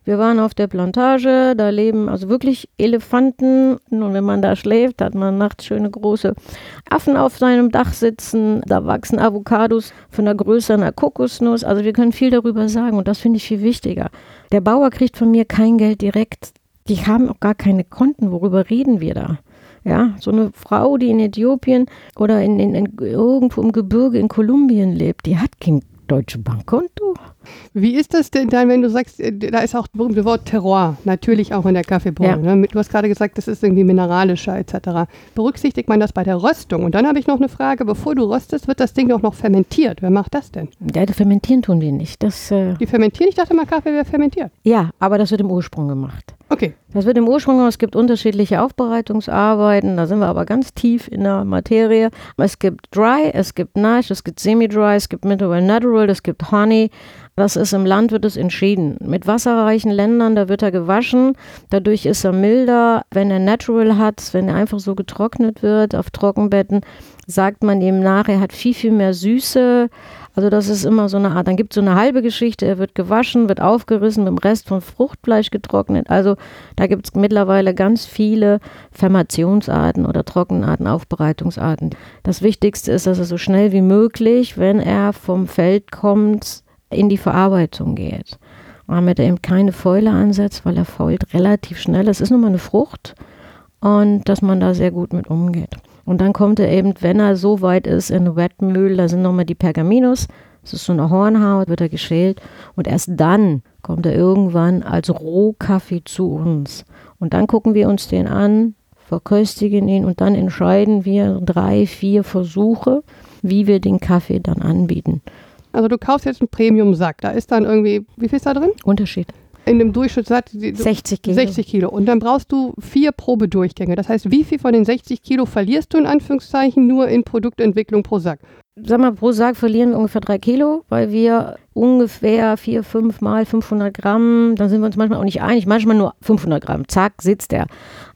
wir waren auf der Plantage, da leben also wirklich Elefanten. Und wenn man da schläft, hat man nachts schöne große Affen auf seinem Dach sitzen, da wachsen Avocados von der Größe einer Kokosnuss, also wir können viel darüber sagen und das finde ich viel wichtiger. Der Bauer kriegt von mir kein Geld direkt, die haben auch gar keine Konten, worüber reden wir da? Ja, so eine Frau, die in Äthiopien oder in, in, in irgendwo im Gebirge in Kolumbien lebt, die hat kein deutsches Bankkonto. Wie ist das denn dann, wenn du sagst, äh, da ist auch das berühmte Wort Terroir, natürlich auch in der Kaffeebohne. Ja. Ne? Du hast gerade gesagt, das ist irgendwie mineralischer etc. Berücksichtigt man das bei der Röstung? Und dann habe ich noch eine Frage, bevor du röstest, wird das Ding doch noch fermentiert. Wer macht das denn? Ja, das fermentieren tun wir nicht. Das, äh, Die fermentieren? Ich dachte mal, Kaffee wäre fermentiert. ja, aber das wird im Ursprung gemacht. Okay. Das wird im Ursprung. Es gibt unterschiedliche Aufbereitungsarbeiten. Da sind wir aber ganz tief in der Materie. Es gibt Dry, es gibt Nash, es gibt Semi-Dry, es gibt Mineral Natural, es gibt Honey. Das ist im Land wird es entschieden. Mit wasserreichen Ländern, da wird er gewaschen. Dadurch ist er milder. Wenn er Natural hat, wenn er einfach so getrocknet wird auf Trockenbetten, sagt man ihm nach, er hat viel, viel mehr Süße. Also das ist immer so eine Art, dann gibt es so eine halbe Geschichte, er wird gewaschen, wird aufgerissen, mit dem Rest von Fruchtfleisch getrocknet. Also da gibt es mittlerweile ganz viele Fermationsarten oder Trockenarten, Aufbereitungsarten. Das Wichtigste ist, dass er so schnell wie möglich, wenn er vom Feld kommt, in die Verarbeitung geht. Damit er eben keine Fäule ansetzt, weil er fault relativ schnell. Es ist nun mal eine Frucht und dass man da sehr gut mit umgeht. Und dann kommt er eben, wenn er so weit ist, in eine da sind nochmal die Pergaminos, das ist so eine Hornhaut, wird er geschält und erst dann kommt er irgendwann als Rohkaffee zu uns. Und dann gucken wir uns den an, verköstigen ihn und dann entscheiden wir drei, vier Versuche, wie wir den Kaffee dann anbieten. Also du kaufst jetzt einen Premium-Sack. Da ist dann irgendwie, wie viel ist da drin? Unterschied. In dem Durchschnittssatz die- 60 Kilo. 60 Kilo. Und dann brauchst du vier Probedurchgänge. Das heißt, wie viel von den 60 Kilo verlierst du in Anführungszeichen nur in Produktentwicklung pro Sack? Sag mal, pro Sack verlieren wir ungefähr drei Kilo, weil wir ungefähr vier, fünf mal 500 Gramm, dann sind wir uns manchmal auch nicht einig, manchmal nur 500 Gramm, zack, sitzt der.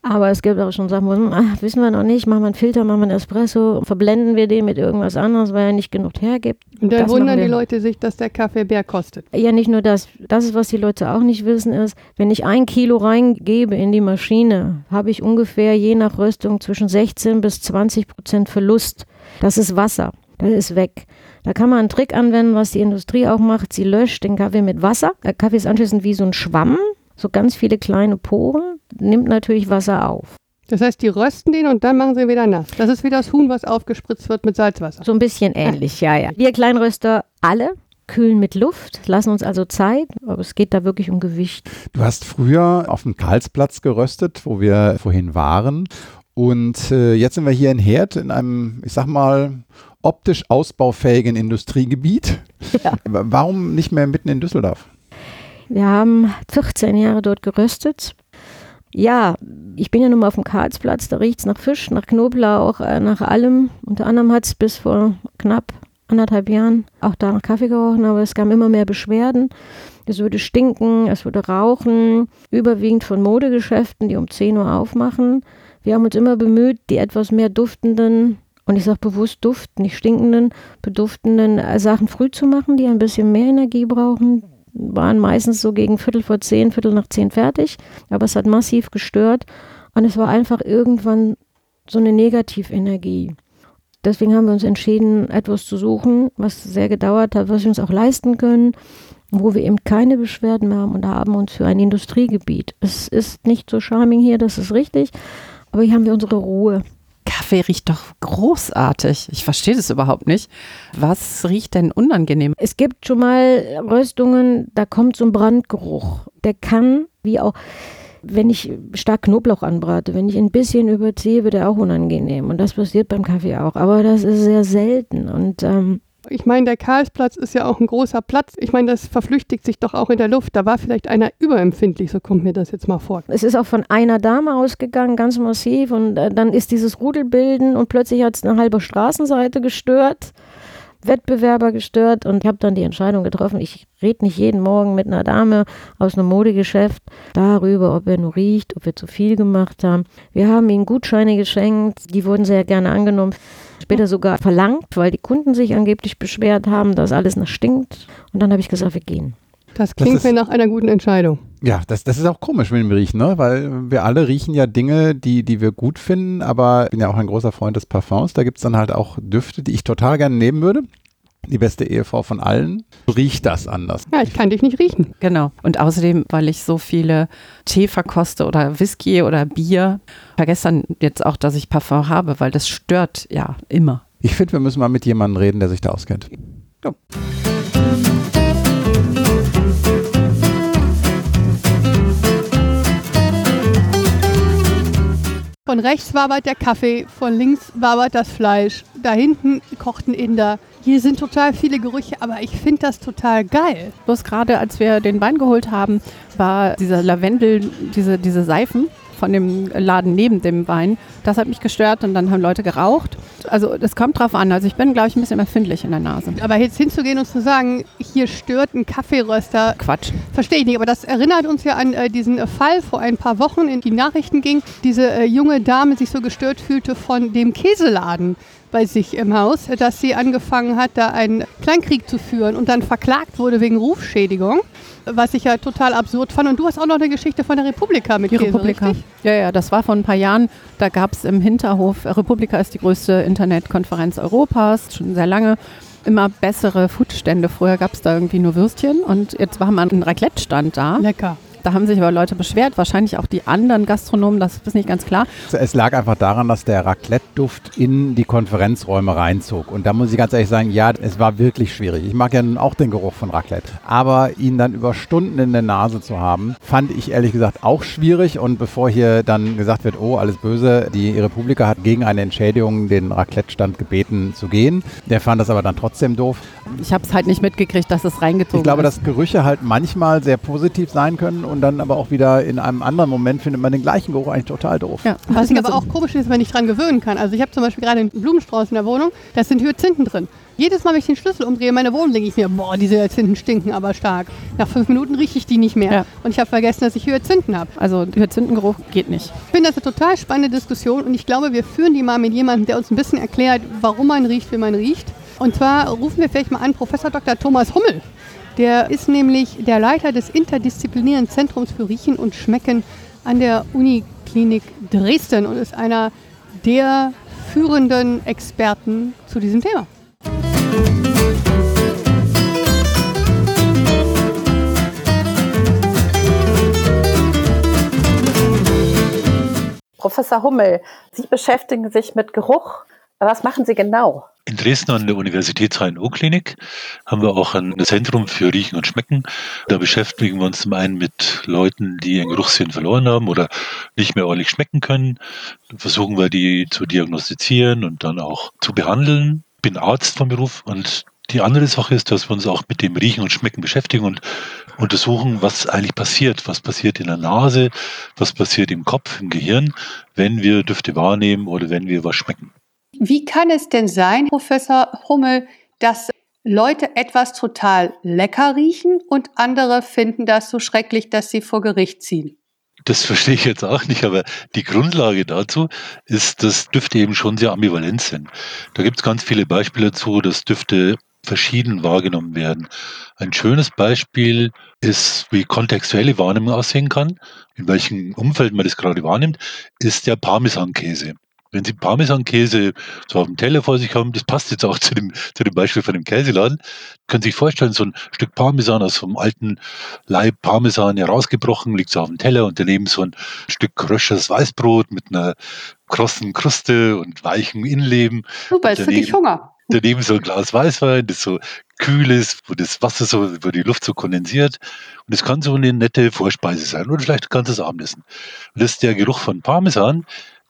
Aber es gibt auch schon Sachen, wo, ach, wissen wir noch nicht, machen wir einen Filter, machen wir einen Espresso, verblenden wir den mit irgendwas anderes, weil er nicht genug hergibt. Und dann Das wundern die. Leute sich, dass der Kaffee mehr kostet. Ja, nicht nur das. Das ist, was die Leute auch nicht wissen, ist, wenn ich ein Kilo reingebe in die Maschine, habe ich ungefähr je nach Röstung zwischen 16 bis 20 Prozent Verlust. Das ist Wasser. Das ist weg. Da kann man einen Trick anwenden, was die Industrie auch macht. Sie löscht den Kaffee mit Wasser. Der Kaffee ist anschließend wie so ein Schwamm. so ganz viele kleine Poren, nimmt natürlich Wasser auf. Das heißt, die rösten den und dann machen sie ihn wieder nass. Das ist wie das Huhn, was aufgespritzt wird mit Salzwasser. So ein bisschen ähnlich, ja, ja. Wir Kleinröster alle kühlen mit Luft, lassen uns also Zeit, aber es geht da wirklich um Gewicht. Du hast früher auf dem Karlsplatz geröstet, wo wir vorhin waren. Und äh, jetzt sind wir hier in Herd in einem, ich sag mal, optisch ausbaufähigen Industriegebiet. Ja. Warum nicht mehr mitten in Düsseldorf? Wir haben 14 Jahre dort geröstet. Ja, ich bin ja nun mal auf dem Karlsplatz, da riecht es nach Fisch, nach Knoblauch, äh, nach allem. Unter anderem hat es bis vor knapp anderthalb Jahren auch da nach Kaffee gerochen, aber es kamen immer mehr Beschwerden. Es würde stinken, es würde rauchen, überwiegend von Modegeschäften, die um 10 Uhr aufmachen. Wir haben uns immer bemüht, die etwas mehr duftenden, und ich sage bewusst Duft, nicht stinkenden, beduftenden äh, Sachen früh zu machen, die ein bisschen mehr Energie brauchen. Waren meistens so gegen Viertel vor zehn, Viertel nach zehn fertig, aber es hat massiv gestört und es war einfach irgendwann so eine Negativenergie. Deswegen haben wir uns entschieden, etwas zu suchen, was sehr gedauert hat, was wir uns auch leisten können, wo wir eben keine Beschwerden mehr haben und haben uns für ein Industriegebiet. Es ist nicht so charming hier, das ist richtig, aber hier haben wir unsere Ruhe. Kaffee riecht doch großartig. Ich verstehe das überhaupt nicht. Was riecht denn unangenehm? Es gibt schon mal Röstungen, da kommt so ein Brandgeruch. Der kann, wie auch, wenn ich stark Knoblauch anbrate, wenn ich ein bisschen überziehe, wird er auch unangenehm. Und das passiert beim Kaffee auch. Aber das ist sehr selten. Und ähm, Ich meine, der Karlsplatz ist ja auch ein großer Platz. Ich meine, das verflüchtigt sich doch auch in der Luft. Da war vielleicht einer überempfindlich, so kommt mir das jetzt mal vor. es ist auch von einer Dame ausgegangen, ganz massiv. Und äh, dann ist dieses Rudelbilden und plötzlich hat es eine halbe Straßenseite gestört. Wettbewerber gestört und ich habe dann die Entscheidung getroffen, ich rede nicht jeden Morgen mit einer Dame aus einem Modegeschäft darüber, ob er nur riecht, ob wir zu viel gemacht haben. Wir haben ihm Gutscheine geschenkt, die wurden sehr gerne angenommen, später sogar verlangt, weil die Kunden sich angeblich beschwert haben, dass alles nach stinkt. Und dann habe ich gesagt, wir gehen. Das klingt ist- mir nach einer guten Entscheidung. Ja, das, das ist auch komisch mit dem Riechen, ne? weil wir alle riechen ja Dinge, die, die wir gut finden, aber ich bin ja auch ein großer Freund des Parfums. Da gibt es dann halt auch Düfte, die ich total gerne nehmen würde. Die beste Ehefrau von allen. Riecht das anders? Ja, ich kann dich nicht riechen. Genau. Und außerdem, weil ich so viele Tee verkoste oder Whisky oder Bier, vergesse dann jetzt auch, dass ich Parfum habe, weil das stört ja immer. Ich finde, wir müssen mal mit jemandem reden, der sich da auskennt. Von rechts wabert der Kaffee, von links wabert das Fleisch. Da hinten kocht ein Inder. Hier sind total viele Gerüche, aber ich finde das total geil. Bloß gerade als wir den Wein geholt haben, war dieser Lavendel, diese, diese Seifen von dem Laden neben dem Wein, das hat mich gestört und dann haben Leute geraucht. Also das kommt drauf an. Also ich bin, glaube ich, ein bisschen empfindlich in der Nase. Aber jetzt hinzugehen und zu sagen, hier stört ein Kaffeeröster, Quatsch. verstehe ich nicht. Aber das erinnert uns ja an äh, diesen äh, Fall vor ein paar Wochen, in die Nachrichten ging, diese äh, junge Dame sich so gestört fühlte von dem Käseladen bei sich im Haus, dass sie angefangen hat, da einen Kleinkrieg zu führen und dann verklagt wurde wegen Rufschädigung, was ich ja total absurd fand. Und du hast auch noch eine Geschichte von der Republika mit Die Republika. richtig? Ja, ja, das war vor ein paar Jahren. Da gab es im Hinterhof, Republika ist die größte Internetkonferenz Europas, schon sehr lange. Immer bessere Foodstände. Früher gab es da irgendwie nur Würstchen und jetzt war man ein Raclette-Stand da. Lecker. Da haben sich aber Leute beschwert, wahrscheinlich auch die anderen Gastronomen, das ist nicht ganz klar. Es lag einfach daran, dass der Raclette-Duft in die Konferenzräume reinzog. Und da muss ich ganz ehrlich sagen, ja, es war wirklich schwierig. Ich mag ja nun auch den Geruch von Raclette. Aber ihn dann über Stunden in der Nase zu haben, fand ich ehrlich gesagt auch schwierig. Und bevor hier dann gesagt wird, oh, alles böse, die Republika hat gegen eine Entschädigung den Raclette-Stand gebeten zu gehen. Der fand das aber dann trotzdem doof. Ich habe es halt nicht mitgekriegt, dass es reingezogen Ich glaube, ist. dass Gerüche halt manchmal sehr positiv sein können und dann aber auch wieder in einem anderen Moment findet man den gleichen Geruch eigentlich total doof. ja, Was ich aber auch komisch ist, wenn ich dran gewöhnen kann. Also ich habe zum Beispiel gerade einen Blumenstrauß in der Wohnung, da sind Hyazinthen drin. Jedes Mal, wenn ich den Schlüssel umdrehe in meine Wohnung, denke ich mir, boah, diese Hyazinthen stinken aber stark. Nach fünf Minuten rieche ich die nicht mehr. Ja. Und ich habe vergessen, dass ich Hyazinthen habe. Also Hyazinthengeruch geht nicht. Ich finde das eine total spannende Diskussion und ich glaube, wir führen die mal mit jemandem, der uns ein bisschen erklärt, warum man riecht, wie man riecht. Und zwar rufen wir vielleicht mal an Professor Dr. Thomas Hummel. Der ist nämlich der Leiter des interdisziplinären Zentrums für Riechen und Schmecken an der Uniklinik Dresden und ist einer der führenden Experten zu diesem Thema. Professor Hummel, Sie beschäftigen sich mit Geruch. Was machen Sie genau? In Dresden an der Universitäts-HNO-Klinik haben wir auch ein Zentrum für Riechen und Schmecken. Da beschäftigen wir uns zum einen mit Leuten, die ihren Geruchssinn verloren haben oder nicht mehr ordentlich schmecken können. Da versuchen wir die zu diagnostizieren und dann auch zu behandeln. Ich bin Arzt vom Beruf und die andere Sache ist, dass wir uns auch mit dem Riechen und Schmecken beschäftigen und untersuchen, was eigentlich passiert. Was passiert in der Nase, was passiert im Kopf, im Gehirn, wenn wir Düfte wahrnehmen oder wenn wir was schmecken. Wie kann es denn sein, Professor Hummel, dass Leute etwas total lecker riechen und andere finden das so schrecklich, dass sie vor Gericht ziehen? Das verstehe ich jetzt auch nicht, aber die Grundlage dazu ist, dass Düfte eben schon sehr ambivalent sind. Da gibt es ganz viele Beispiele dazu, dass Düfte verschieden wahrgenommen werden. Ein schönes Beispiel ist, wie kontextuelle Wahrnehmung aussehen kann, in welchem Umfeld man das gerade wahrnimmt, ist der Parmesankäse. Wenn Sie Parmesankäse so auf dem Teller vor sich haben, das passt jetzt auch zu dem, zu dem Beispiel von dem Käseladen, können Sie sich vorstellen, so ein Stück Parmesan aus einem alten Leib Parmesan herausgebrochen, liegt so auf dem Teller und daneben so ein Stück krösches Weißbrot mit einer krossen Kruste und weichem Innenleben. Super, jetzt kriege ich Hunger. Daneben so ein Glas Weißwein, das so kühl ist, wo das Wasser so, wo die Luft so kondensiert. Und es kann so eine nette Vorspeise sein oder vielleicht ein ganzes Abendessen. Und das ist der Geruch von Parmesan,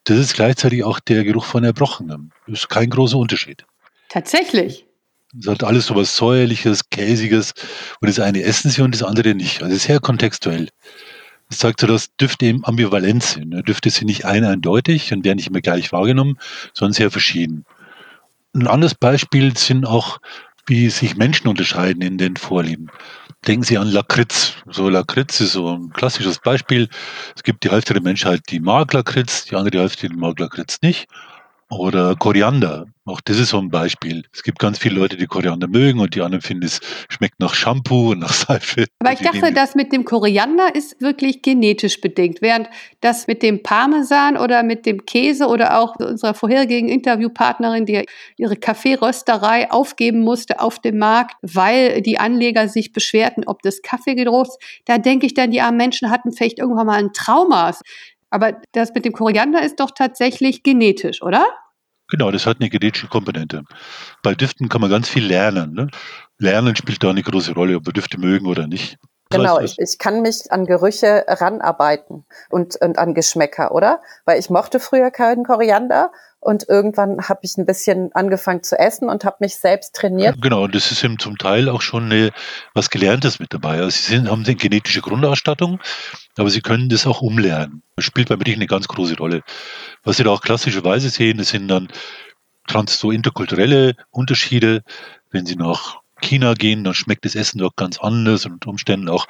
das ist gleichzeitig auch der Geruch von Erbrochenem. Das ist kein großer Unterschied. Tatsächlich. Es hat alles so was Säuerliches, Käsiges und das eine essen sie und das andere nicht. Also sehr kontextuell. Das zeigt so, dass Düfte eben ambivalent sind. Ne? Düfte sind nicht ein eindeutig und werden nicht immer gleich wahrgenommen, sondern sehr verschieden. Ein anderes Beispiel sind auch, wie sich Menschen unterscheiden in den Vorlieben. Denken Sie an Lakritz. So Lakritz ist so ein klassisches Beispiel. Es gibt die Hälfte der Menschheit, die mag Lakritz, die andere Hälfte, die mag Lakritz nicht. Oder Koriander. Auch das ist so ein Beispiel. Es gibt ganz viele Leute, die Koriander mögen und die anderen finden, es schmeckt nach Shampoo und nach Seife. Aber ich dachte, das mit dem Koriander ist wirklich genetisch bedingt, während das mit dem Parmesan oder mit dem Käse oder auch unserer vorherigen Interviewpartnerin, die ihre Kaffeerösterei aufgeben musste auf dem Markt, weil die Anleger sich beschwerten, ob das Kaffee gedroht da denke ich dann, die armen Menschen hatten vielleicht irgendwann mal ein Trauma. Aber das mit dem Koriander ist doch tatsächlich genetisch, oder? Genau, das hat eine genetische Komponente. Bei Düften kann man ganz viel lernen. Ne? Lernen spielt da eine große Rolle, ob wir Düfte mögen oder nicht. Genau, ich, ich kann mich an Gerüche ranarbeiten und, und an Geschmäcker, oder? Weil ich mochte früher keinen Koriander und irgendwann habe ich ein bisschen angefangen zu essen und habe mich selbst trainiert. Genau, und das ist eben zum Teil auch schon eine, was Gelerntes mit dabei. Also Sie sind, haben eine genetische Grundausstattung, aber Sie können das auch umlernen. Das spielt beim Riechen eine ganz große Rolle. Was Sie da auch klassischerweise sehen, das sind dann trans so interkulturelle Unterschiede. Wenn Sie nach China gehen, dann schmeckt das Essen dort ganz anders und unter Umständen auch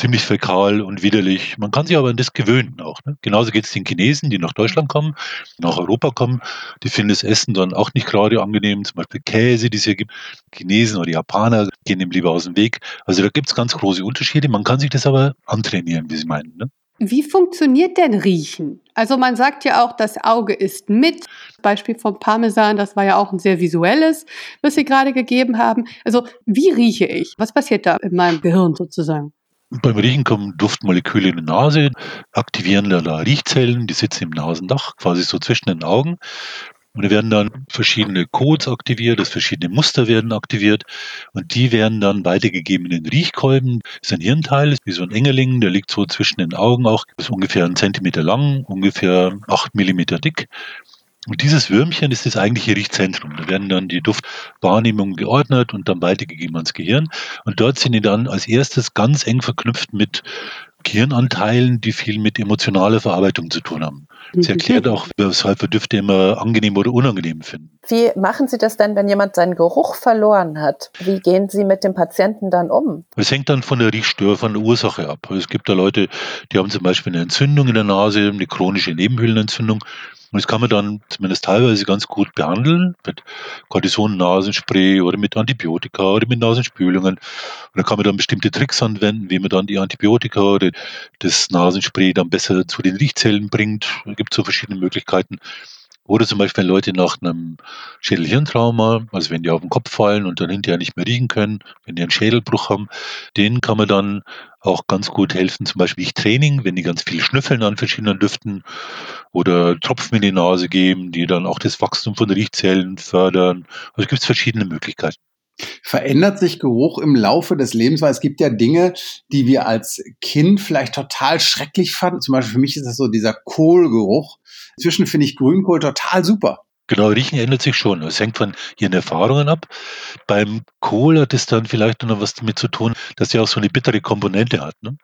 ziemlich fäkal und widerlich. Man kann sich aber an das gewöhnen auch. Ne? Genauso geht es den Chinesen, die nach Deutschland kommen, nach Europa kommen. Die finden das Essen dann auch nicht gerade angenehm. Zum Beispiel Käse, die es hier gibt. Chinesen oder Japaner gehen dem lieber aus dem Weg. Also da gibt es ganz große Unterschiede. Man kann sich das aber antrainieren, wie Sie meinen. Ne? Wie funktioniert denn Riechen? Also man sagt ja auch, das Auge ist mit. Beispiel vom Parmesan, das war ja auch ein sehr visuelles, was Sie gerade gegeben haben. Also wie rieche ich? Was passiert da in meinem Gehirn sozusagen? Beim Riechen kommen Duftmoleküle in die Nase, aktivieren da Riechzellen, die sitzen im Nasendach, quasi so zwischen den Augen. Und da werden dann verschiedene Codes aktiviert, das verschiedene Muster werden aktiviert und die werden dann weitergegeben in den Riechkolben. Das ist ein Hirnteil, wie so ein Engerling, der liegt so zwischen den Augen auch, ist ungefähr einen Zentimeter lang, ungefähr acht Millimeter dick. Und dieses Würmchen ist das eigentliche Riechzentrum. Da werden dann die Duftwahrnehmungen geordnet und dann weitergegeben ans Gehirn. Und dort sind die dann als erstes ganz eng verknüpft mit Gehirnanteilen, die viel mit emotionaler Verarbeitung zu tun haben. Das mhm. erklärt auch, weshalb wir Düfte immer angenehm oder unangenehm finden. Wie machen Sie das denn, wenn jemand seinen Geruch verloren hat? Wie gehen Sie mit dem Patienten dann um? Es hängt dann von der Riechstör, von der Ursache ab. Es gibt da Leute, die haben zum Beispiel eine Entzündung in der Nase, eine chronische Nebenhöhlenentzündung. Und das kann man dann zumindest teilweise ganz gut behandeln mit Cortison-Nasenspray oder mit Antibiotika oder mit Nasenspülungen. Und dann kann man dann bestimmte Tricks anwenden, wie man dann die Antibiotika oder das Nasenspray dann besser zu den Riechzellen bringt. Es gibt so verschiedene Möglichkeiten. Oder zum Beispiel Leute nach einem Schädelhirntrauma, also wenn die auf den Kopf fallen und dann hinterher nicht mehr riechen können, wenn die einen Schädelbruch haben, denen kann man dann auch ganz gut helfen, zum Beispiel ich Training, wenn die ganz viel schnüffeln an verschiedenen Düften oder Tropfen in die Nase geben, die dann auch das Wachstum von Riechzellen fördern. Also gibt es verschiedene Möglichkeiten. Verändert sich Geruch im Laufe des Lebens? Weil es gibt ja Dinge, die wir als Kind vielleicht total schrecklich fanden. Zum Beispiel für mich ist das so dieser Kohlgeruch. Inzwischen finde ich Grünkohl total super. Genau, Riechen ändert sich schon. Es hängt von ihren Erfahrungen ab. Beim Kohl hat es dann vielleicht noch was damit zu tun, dass er auch so eine bittere Komponente hat. Ne?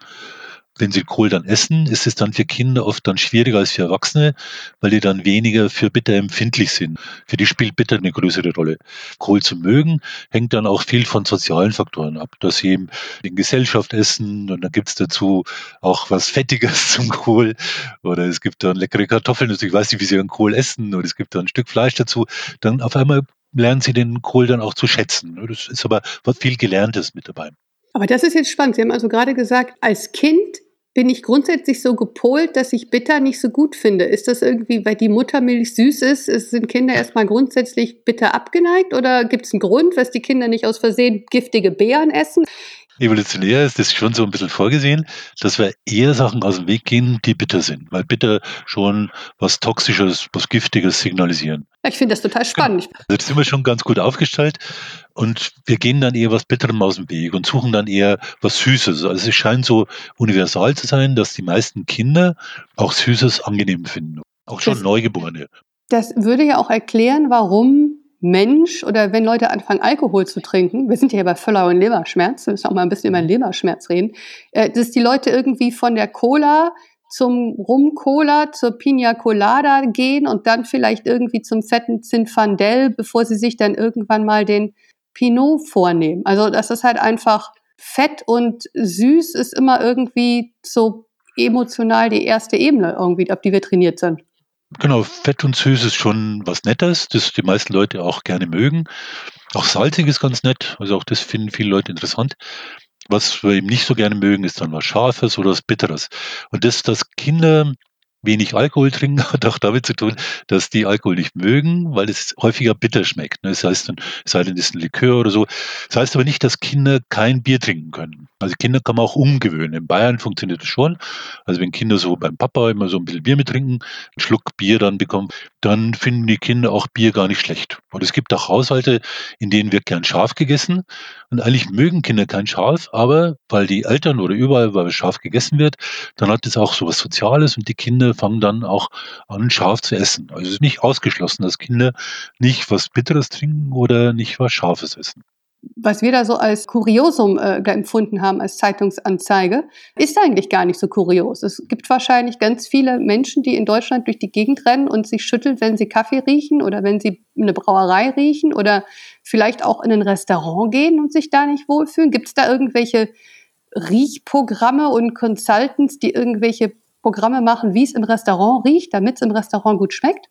Wenn sie Kohl dann essen, ist es dann für Kinder oft dann schwieriger als für Erwachsene, weil die dann weniger für Bitter empfindlich sind. Für die spielt Bitter eine größere Rolle. Kohl zu mögen hängt dann auch viel von sozialen Faktoren ab, dass sie eben in Gesellschaft essen und dann gibt's dazu auch was Fettiges zum Kohl oder es gibt dann leckere Kartoffeln, also ich weiß nicht, wie sie einen Kohl essen oder es gibt dann ein Stück Fleisch dazu. Dann auf einmal lernen sie den Kohl dann auch zu schätzen. Das ist aber was viel Gelerntes mit dabei. Aber das ist jetzt spannend. Sie haben also gerade gesagt, als Kind bin ich grundsätzlich so gepolt, dass ich bitter nicht so gut finde. Ist das irgendwie, weil die Muttermilch süß ist, sind Kinder erstmal grundsätzlich bitter abgeneigt oder gibt es einen Grund, was die Kinder nicht aus Versehen giftige Beeren essen? Evolutionär ist das schon so ein bisschen vorgesehen, dass wir eher Sachen aus dem Weg gehen, die bitter sind, weil bitter schon was Toxisches, was Giftiges signalisieren. Ich finde das total spannend. Also da sind wir schon ganz gut aufgestellt und wir gehen dann eher was Bitterem aus dem Weg und suchen dann eher was Süßes. Also es scheint so universal zu sein, dass die meisten Kinder auch Süßes angenehm finden. Auch schon das, Neugeborene. Das würde ja auch erklären, warum Mensch oder wenn Leute anfangen, Alkohol zu trinken, wir sind ja bei Völler und Leberschmerz, wir müssen auch mal ein bisschen über Leberschmerz reden, äh, dass die Leute irgendwie von der Cola zum Rum-Cola, zur Pina Colada gehen und dann vielleicht irgendwie zum fetten Zinfandel, bevor sie sich dann irgendwann mal den Pinot vornehmen. Also das ist halt einfach fett und süß ist immer irgendwie so emotional die erste Ebene irgendwie, auf die wir trainiert sind. Genau, fett und süß ist schon was Nettes, das die meisten Leute auch gerne mögen. Auch salzig ist ganz nett, also auch das finden viele Leute interessant. Was wir eben nicht so gerne mögen, ist dann was Scharfes oder was Bitteres. Und das, dass Kinder wenig Alkohol trinken, hat auch damit zu tun, dass die Alkohol nicht mögen, weil es häufiger bitter schmeckt. Ne? Das heißt, dann, es sei denn, es ist ein Likör oder so. Das heißt aber nicht, dass Kinder kein Bier trinken können. Also Kinder kann man auch umgewöhnen. In Bayern funktioniert das schon. Also wenn Kinder so beim Papa immer so ein bisschen Bier mittrinken, einen Schluck Bier dann bekommen, dann finden die Kinder auch Bier gar nicht schlecht. Und es gibt auch Haushalte, in denen wird gern scharf gegessen. Und eigentlich mögen Kinder kein Scharf, aber weil die Eltern oder überall, weil scharf gegessen wird, dann hat es auch so was Soziales und die Kinder fangen dann auch an, scharf zu essen. Also es ist nicht ausgeschlossen, dass Kinder nicht was Bitteres trinken oder nicht was Scharfes essen was wir da so als Kuriosum äh, empfunden haben, als Zeitungsanzeige, ist eigentlich gar nicht so kurios. Es gibt wahrscheinlich ganz viele Menschen, die in Deutschland durch die Gegend rennen und sich schütteln, wenn sie Kaffee riechen oder wenn sie eine Brauerei riechen oder vielleicht auch in ein Restaurant gehen und sich da nicht wohlfühlen. Gibt es da irgendwelche Riechprogramme und Consultants, die irgendwelche Programme machen, wie es im Restaurant riecht, damit es im Restaurant gut schmeckt?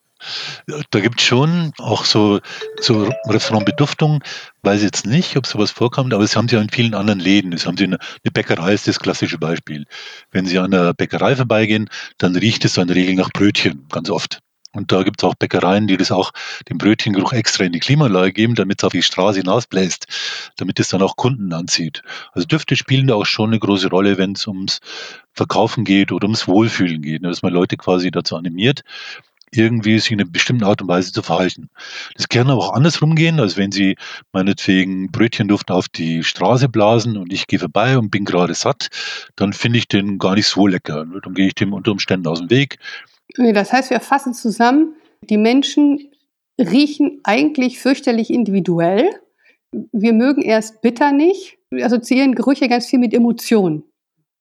Da gibt es schon auch so, so Restaurantbeduftung, weiß jetzt nicht, ob sowas vorkommt, aber das haben sie ja in vielen anderen Läden. Das haben sie in eine Bäckerei, ist das klassische Beispiel. Wenn Sie an der Bäckerei vorbeigehen, dann riecht es in der Regel nach Brötchen, ganz oft. Und da gibt es auch Bäckereien, die das auch den Brötchengeruch extra in die Klimaanlage geben, damit es auf die Straße hinausbläst, damit es dann auch Kunden anzieht. Also Düfte spielen da auch schon eine große Rolle, wenn es ums Verkaufen geht oder ums Wohlfühlen geht, ne, dass man Leute quasi dazu animiert, irgendwie sich in einer bestimmten Art und Weise zu verhalten. Das kann aber auch andersrum gehen, als wenn Sie meinetwegen Brötchenduft auf die Straße blasen und ich gehe vorbei und bin gerade satt, dann finde ich den gar nicht so lecker. Dann gehe ich dem unter Umständen aus dem Weg. Das heißt, wir fassen zusammen, die Menschen riechen eigentlich fürchterlich individuell. Wir mögen erst bitter nicht, assoziieren Gerüche ganz viel mit Emotionen.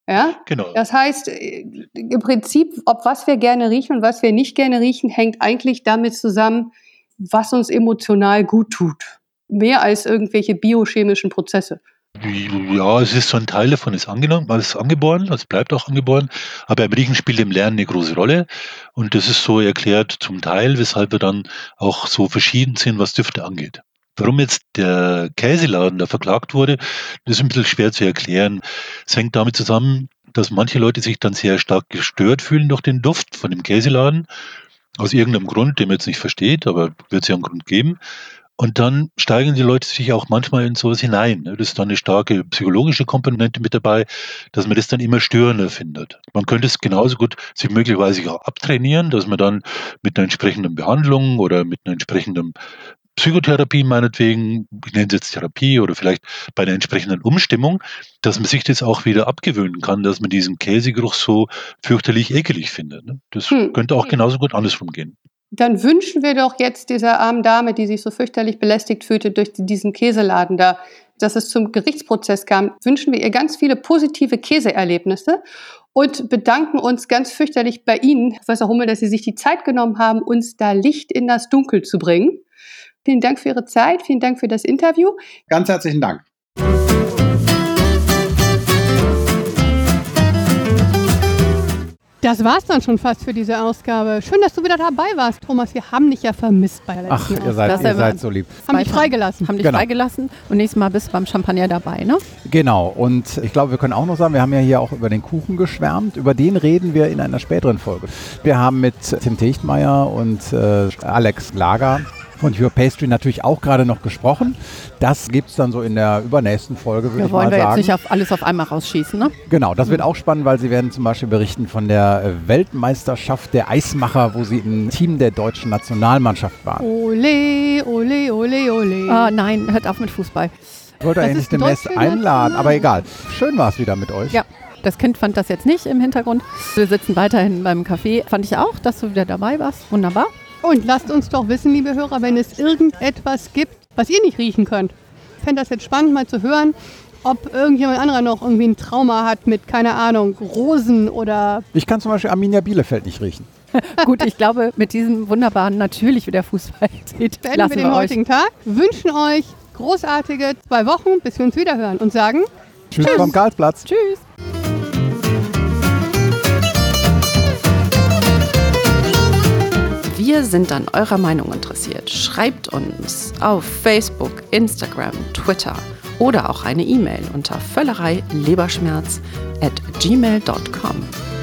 Ja? Genau. Das heißt, im Prinzip, ob was wir gerne riechen und was wir nicht gerne riechen, hängt eigentlich damit zusammen, was uns emotional gut tut. Mehr als irgendwelche biochemischen Prozesse. Ja, es ist so ein Teil davon ist angenommen, ist angeboren, es bleibt auch angeboren, aber im Riechen spielt im Lernen eine große Rolle und das ist so erklärt zum Teil, weshalb wir dann auch so verschieden sind, was Düfte angeht. Warum jetzt der Käseladen da verklagt wurde, das ist ein bisschen schwer zu erklären. Es hängt damit zusammen, dass manche Leute sich dann sehr stark gestört fühlen durch den Duft von dem Käseladen Aus irgendeinem Grund, den man jetzt nicht versteht, aber wird es ja einen Grund geben. Und dann steigen die Leute sich auch manchmal in sowas hinein. Ne? Das ist dann eine starke psychologische Komponente mit dabei, dass man das dann immer störender findet. Man könnte es genauso gut sich möglicherweise auch abtrainieren, dass man dann mit einer entsprechenden Behandlung oder mit einer entsprechenden Psychotherapie meinetwegen, ich nenne es jetzt Therapie oder vielleicht bei der entsprechenden Umstimmung, dass man sich das auch wieder abgewöhnen kann, dass man diesen Käsegeruch so fürchterlich ekelig findet. Ne? Das hm. könnte auch genauso gut andersrum gehen. Dann wünschen wir doch jetzt dieser armen Dame, die sich so fürchterlich belästigt fühlte durch diesen Käseladen da, dass es zum Gerichtsprozess kam, wünschen wir ihr ganz viele positive Käseerlebnisse und bedanken uns ganz fürchterlich bei Ihnen, Professor Hummel, dass Sie sich die Zeit genommen haben, uns da Licht in das Dunkel zu bringen. Vielen Dank für Ihre Zeit, vielen Dank für das Interview. Ganz herzlichen Dank. Das war's dann schon fast für diese Ausgabe. Schön, dass du wieder dabei warst, Thomas. Wir haben dich ja vermisst bei der letzten Ach, ihr seid, ihr seid so lieb. Haben dich freigelassen. Haben dich genau. freigelassen und nächstes Mal bist du beim Champagner dabei, ne? Genau. Und ich glaube, wir können auch noch sagen, wir haben ja hier auch über den Kuchen geschwärmt. Über den reden wir in einer späteren Folge. Wir haben mit Tim Techtmeier und äh, Alex Lager von Your Pastry natürlich auch gerade noch gesprochen. Das gibt es dann so in der übernächsten Folge, würde ja, ich mal sagen. wollen wir jetzt nicht auf alles auf einmal rausschießen, ne? Genau, das wird auch spannend, weil sie werden zum Beispiel berichten von der äh, Weltmeisterschaft der Eismacher, wo sie im Team der deutschen Nationalmannschaft waren. Ole, ole, ole, ole. Ah, nein, hört auf mit Fußball. Ich wollte eigentlich demnächst einladen, aber egal. Schön war es wieder mit euch. Ja. Das Kind fand das jetzt nicht im Hintergrund. Wir sitzen weiterhin beim Café. Fand ich auch, dass du wieder dabei warst. Wunderbar. Und lasst uns doch wissen, liebe Hörer, wenn es irgendetwas gibt, was ihr nicht riechen könnt. Ich fände das jetzt spannend mal zu hören, ob irgendjemand anderer noch irgendwie ein Trauma hat mit, keine Ahnung, Rosen oder. Ich kann zum Beispiel Arminia Bielefeld nicht riechen. Gut, ich glaube, mit diesem wunderbaren natürlich wie der Fußball sieht, beenden wir den wir heutigen Tag. Wünschen euch großartige zwei Wochen, bis wir uns wiederhören und sagen Tschüss, Tschüss. vom Karlsplatz. Tschüss. Wir sind an eurer Meinung interessiert. Schreibt uns auf Facebook, Instagram, Twitter oder auch eine E-Mail unter völlerei leberschmerz at gmail.com.